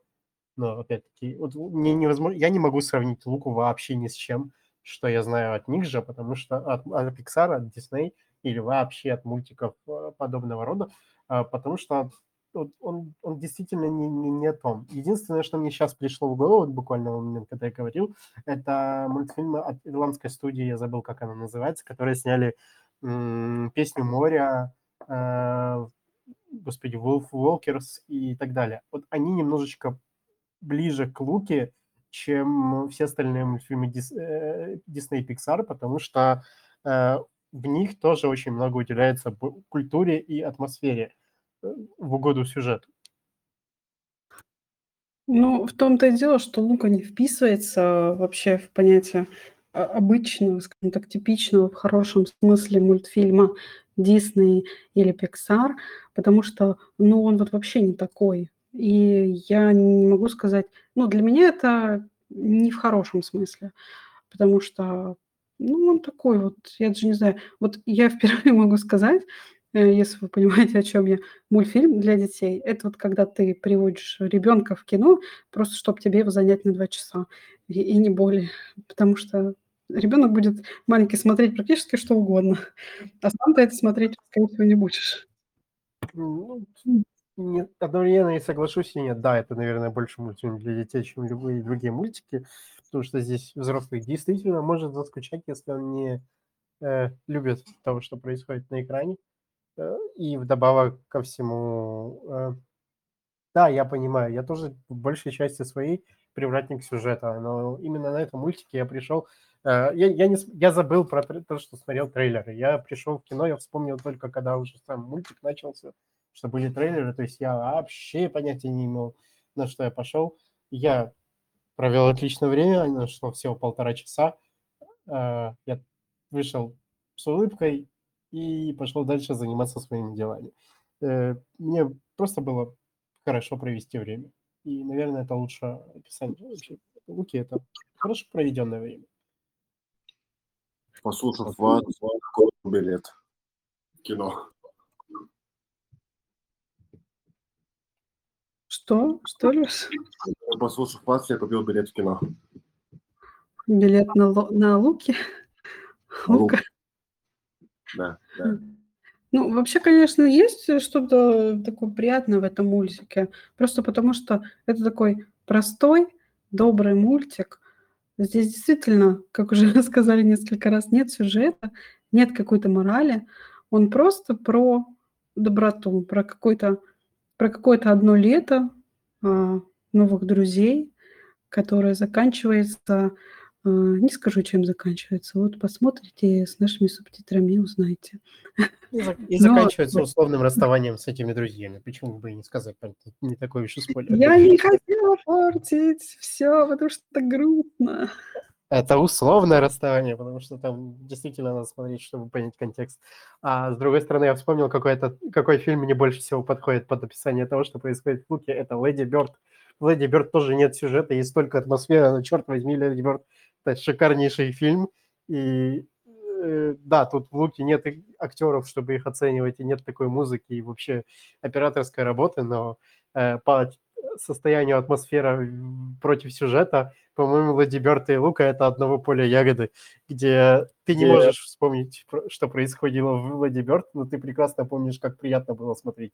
но опять-таки вот мне невозможно, я не могу сравнить Луку вообще ни с чем, что я знаю от них же, потому что от, от Pixar, от Disney или вообще от мультиков э, подобного рода, а, потому что вот он, он действительно не, не, не о том. Единственное, что мне сейчас пришло в голову, вот буквально в момент, когда я говорил, это мультфильмы от ирландской студии, я забыл, как она называется, которые сняли м, «Песню моря», э, господи, Wolf Walkers и так далее. Вот они немножечко ближе к Луке, чем все остальные мультфильмы Дис, э, Pixar, потому что э, в них тоже очень много уделяется культуре и атмосфере в угоду сюжету. Ну, в том-то и дело, что Лука не вписывается вообще в понятие а, обычного, скажем так, типичного в хорошем смысле мультфильма Disney или Pixar, потому что, ну, он вот вообще не такой. И я не могу сказать, ну, для меня это не в хорошем смысле, потому что, ну, он такой вот, я даже не знаю, вот я впервые могу сказать, если вы понимаете, о чем я, мультфильм для детей. Это вот когда ты приводишь ребенка в кино, просто чтобы тебе его занять на два часа. и, и не более, потому что ребенок будет маленький смотреть практически что угодно, а сам ты это смотреть, скорее всего, не будешь. Ну, нет, одновременно и соглашусь, и нет. Да, это, наверное, больше мультфильм для детей, чем любые другие мультики, потому что здесь взрослый действительно может заскучать, если он не э, любит того, что происходит на экране. Э, и вдобавок ко всему, э, да, я понимаю, я тоже в большей части своей привратник сюжета, но именно на этом мультике я пришел Э, я, я, не, я забыл про то, что смотрел трейлеры. Я пришел в кино, я вспомнил только, когда уже сам мультик начался, что были трейлеры, то есть я вообще понятия не имел, на что я пошел. Я провел отличное время, что всего полтора часа. Я вышел с улыбкой и пошел дальше заниматься своими делами. Э, мне просто было хорошо провести время. И, наверное, это лучше описание. Вообще, Луки – это хорошо проведенное время. Послушав вас, купил билет в кино. Что? Что, Леш? Послушав вас, я купил билет в кино. Билет на, на Луки? Лука. Да. Ну, вообще, конечно, есть что-то такое приятное в этом мультике. Просто потому что это такой простой, добрый мультик – Здесь действительно, как уже сказали несколько раз, нет сюжета, нет какой-то морали. Он просто про доброту, про какое-то про какое-то одно лето а, новых друзей, которое заканчивается, не скажу, чем заканчивается. Вот посмотрите с нашими субтитрами и узнаете. И, за, и Но... заканчивается условным расставанием с этими друзьями. Почему бы и не сказать, не такой уж и спойлер. Я не хотела портить все, потому что это грустно. Это условное расставание, потому что там действительно надо смотреть, чтобы понять контекст. А с другой стороны, я вспомнил, какой, это, какой фильм мне больше всего подходит под описание того, что происходит в Луке. Это «Леди Бёрд». В «Леди Бёрд» тоже нет сюжета, есть только атмосфера, но, черт возьми, «Леди Бёрд» – это шикарнейший фильм. И Э, да, тут в Луке нет актеров, чтобы их оценивать, и нет такой музыки, и вообще операторской работы, но э, по состоянию атмосферы против сюжета, по-моему, Лади Бёрта и Лука – это одного поля ягоды, где ты не можешь вспомнить, что происходило в Лади Бёрд, но ты прекрасно помнишь, как приятно было смотреть.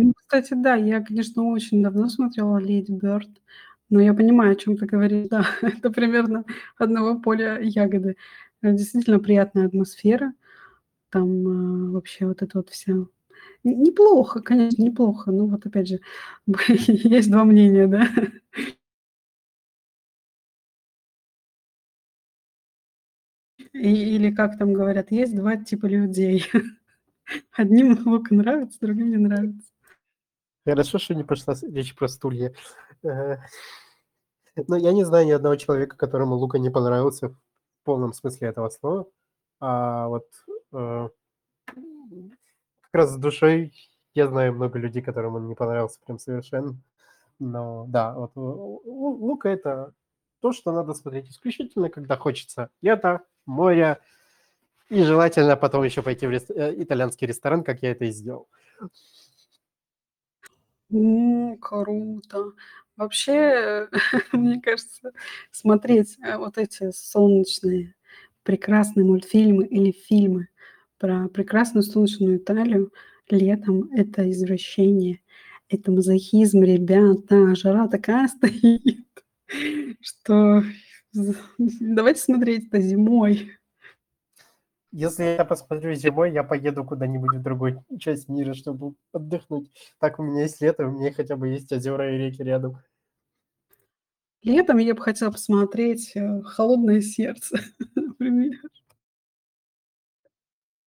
Ну, кстати, да, я, конечно, очень давно смотрела «Леди Бёрд», ну, я понимаю, о чем ты говоришь. Да, это примерно одного поля ягоды. Э, действительно приятная атмосфера. Там э, вообще вот это вот все неплохо, конечно, неплохо. Ну, вот опять же, есть два мнения, да. И, или как там говорят, есть два типа людей. Одним лук нравится, другим не нравится. Хорошо, что не пошла речь про стулья. Э, ну, я не знаю ни одного человека, которому Лука не понравился в полном смысле этого слова. А вот э, как раз с душой я знаю много людей, которым он не понравился прям совершенно. Но да, вот Лука это то, что надо смотреть исключительно, когда хочется лето, море, и желательно потом еще пойти в. Э, итальянский ресторан, как я это и сделал. М, круто. Вообще, мне кажется, смотреть э, вот эти солнечные прекрасные мультфильмы или фильмы про прекрасную солнечную Италию летом- это извращение, это мазохизм, ребята. Жара такая стоит, что давайте смотреть это зимой. Если я посмотрю зимой, я поеду куда-нибудь в другую часть мира, чтобы отдохнуть. Так у меня есть лето, у меня хотя бы есть озера и реки рядом. Летом я бы хотела посмотреть э, «Холодное сердце», например.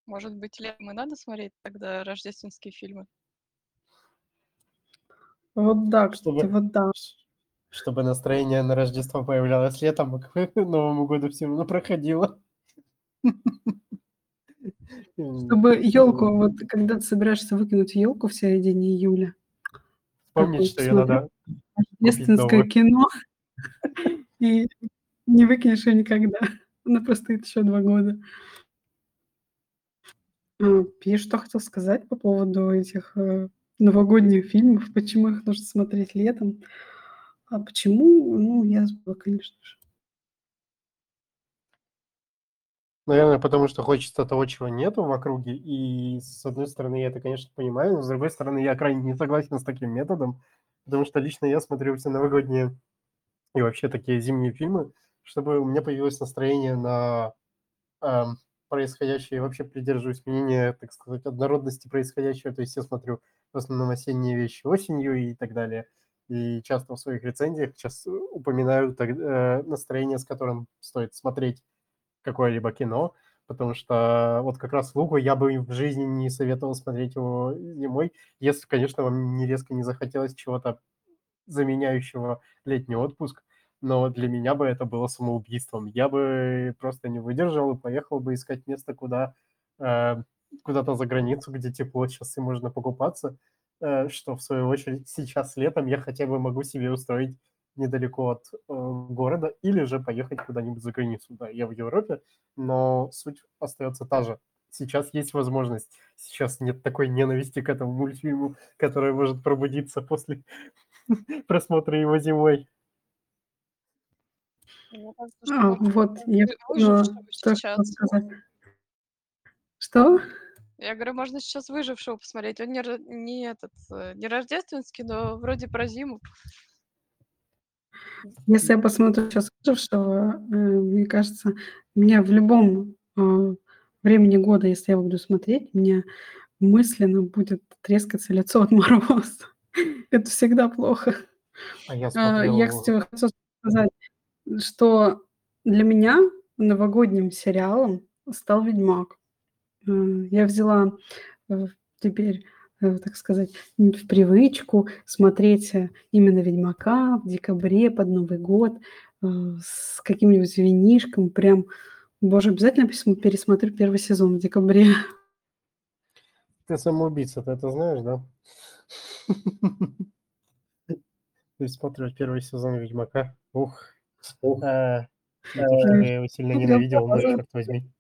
Может быть, летом и надо смотреть тогда рождественские фильмы? Вот да, чтобы, вот да. Чтобы настроение на Рождество появлялось летом, а к Новому году все равно проходило. Чтобы елку, вот когда ты собираешься выкинуть елку в середине июля. Помнить, что ее надо Рождественское кино. И не выкинешь ее никогда. Она простоит еще два года. А, я что хотел сказать по поводу этих э, новогодних фильмов, почему их нужно смотреть летом. А почему? Ну, я забыла, конечно же. Наверное, потому что хочется того, чего нету в округе. И, с одной стороны, я это, конечно, понимаю, но, с другой стороны, я крайне не согласен с таким методом, потому что лично я смотрю все новогодние и вообще такие зимние фильмы, чтобы у меня появилось настроение на эм, происходящее, вообще придерживаюсь мнения, так сказать, однородности происходящего, то есть я смотрю в основном осенние вещи осенью и так далее. И часто в своих рецензиях сейчас упоминаю так, э, настроение, с которым стоит смотреть какое-либо кино, потому что вот как раз Лугу я бы в жизни не советовал смотреть его зимой, если, конечно, вам не резко не захотелось чего-то заменяющего летний отпуск, но для меня бы это было самоубийством. Я бы просто не выдержал и поехал бы искать место, куда э, куда-то за границу, где тепло, сейчас и можно покупаться, э, что в свою очередь сейчас летом я хотя бы могу себе устроить недалеко от э, города, или же поехать куда-нибудь за границу. Да, я в Европе, но суть остается та же. Сейчас есть возможность. Сейчас нет такой ненависти к этому мультфильму, которая может пробудиться после просмотра его зимой. А, вот, я поняла, что сказать. Что? Я говорю, можно сейчас выжившего посмотреть. Он не, не этот, э, не рождественский, но вроде про зиму. Если я посмотрю сейчас «Выжившего», э, мне кажется, мне в любом э, времени года, если я буду смотреть, мне мысленно будет трескаться лицо от мороза. Это всегда плохо. А я А, смотрел... Я, кстати, хочу сказать, что для меня новогодним сериалом стал «Ведьмак». Э, Я взяла теперь, так сказать, в привычку смотреть э, именно «Ведьмака» в декабре под Новый год э, с каким-нибудь винишком. Прям, боже, обязательно пересмотрю первый сезон в декабре. Ты самоубийца, ты это знаешь, да? Смотришь первый сезон Ведьмака. Ух. Э, чтобы я его сильно ненавидел, но черт возьми.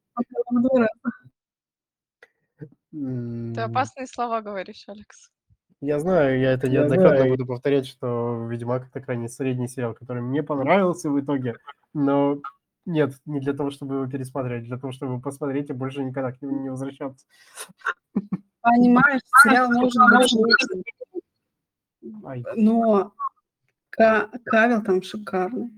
Ты опасные слова говоришь, Алекс. Я знаю, я это неоднократно буду повторять, что «Ведьмак» — это крайне средний сериал, который мне понравился в итоге, но нет, не для того, чтобы его пересматривать, для того, чтобы посмотреть и больше никогда к нему не возвращаться. Понимаешь, сериал лучше, Ай, но Ка- Кавел там шикарный.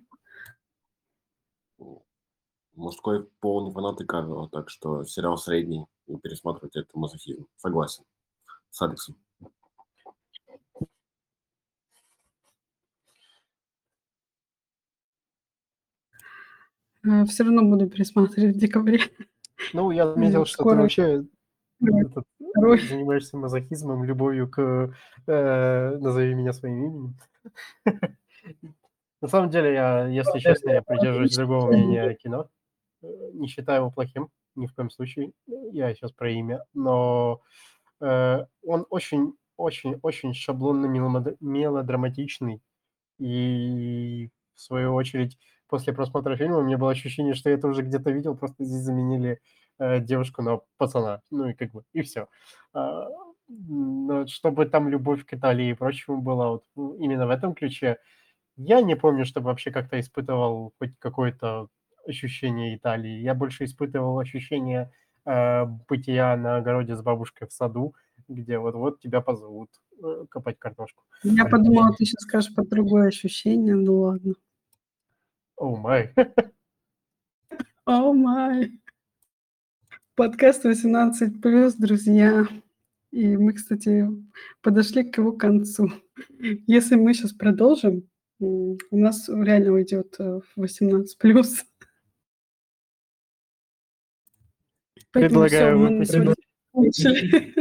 Мужской пол не фанаты Кавела, так что сериал средний, и пересматривать это мазохизм. Согласен. С Алексом. Все равно буду пересматривать в декабре. Ну, я заметил, что ты скоро вообще второй- этот, занимаешься мазохизмом, любовью к э, «Назови меня своим именем». На самом деле, я, если честно, я придерживаюсь другого мнения о кино. Э, Не считаю его плохим, ни в коем случае. Я сейчас про имя. Но э, он очень, очень, очень шаблонно мелодраматичный. И в свою очередь, после просмотра фильма у меня было ощущение, что я это уже где-то видел, просто здесь заменили э, девушку на пацана. Ну и как бы, и все. Но чтобы там любовь к Италии и прочему была вот ну, именно в этом ключе, я не помню, чтобы вообще как-то испытывал хоть какое-то ощущение Италии. Я больше испытывал ощущение э, бытия на огороде с бабушкой в саду, где вот-вот тебя позовут э, копать картошку. Я подумала, ты сейчас скажешь про другое ощущение. Ну ладно. О май. О май. Подкаст 18+, друзья. И мы, кстати, подошли к его концу. Если мы сейчас продолжим, у нас реально уйдет э, в Поэтому Предлагаю мы на выпустить,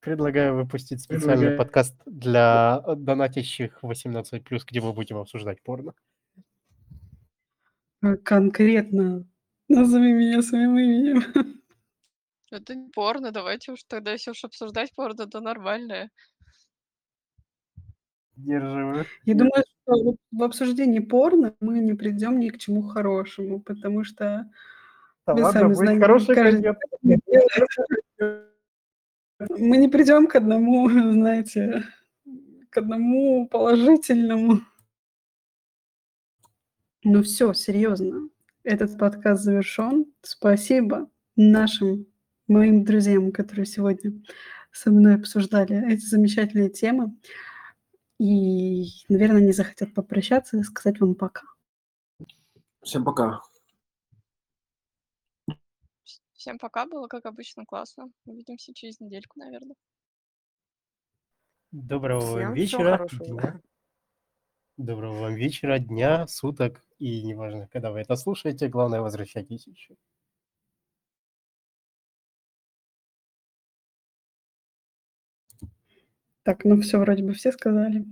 предлагаю выпустить специальный подкаст для донатящих 18+, где мы будем обсуждать порно. Э, Конкретно назови меня своим именем. Это не порно, давайте уж тогда, если уж обсуждать порно, то нормальное. Держи. Я думаю, что в обсуждении порно мы не придем ни к чему хорошему, потому что Да вы ладно, сами будет знаете, хороший каждый конец. мы не придем к одному, знаете, к одному положительному Ну все, серьезно. Этот подкаст завершен. Спасибо нашим моим друзьям, которые сегодня со мной обсуждали эти замечательные темы. И, наверное, они захотят попрощаться и сказать вам пока. Всем пока. Всем пока, было как обычно классно. Увидимся через недельку, наверное. Доброго вам Всем всего вечера. дня. Доброго вам вечера, дня, суток. И неважно, когда вы это слушаете, главное, возвращайтесь еще. Так, ну все, вроде бы все сказали.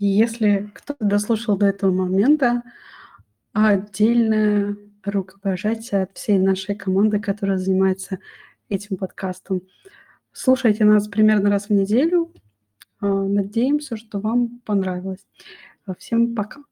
Если кто-то дослушал до этого момента, отдельное рукопожатие от всей нашей команды, которая занимается этим подкастом. Слушайте нас примерно раз в неделю. А, Надеемся, что вам понравилось. Всем пока.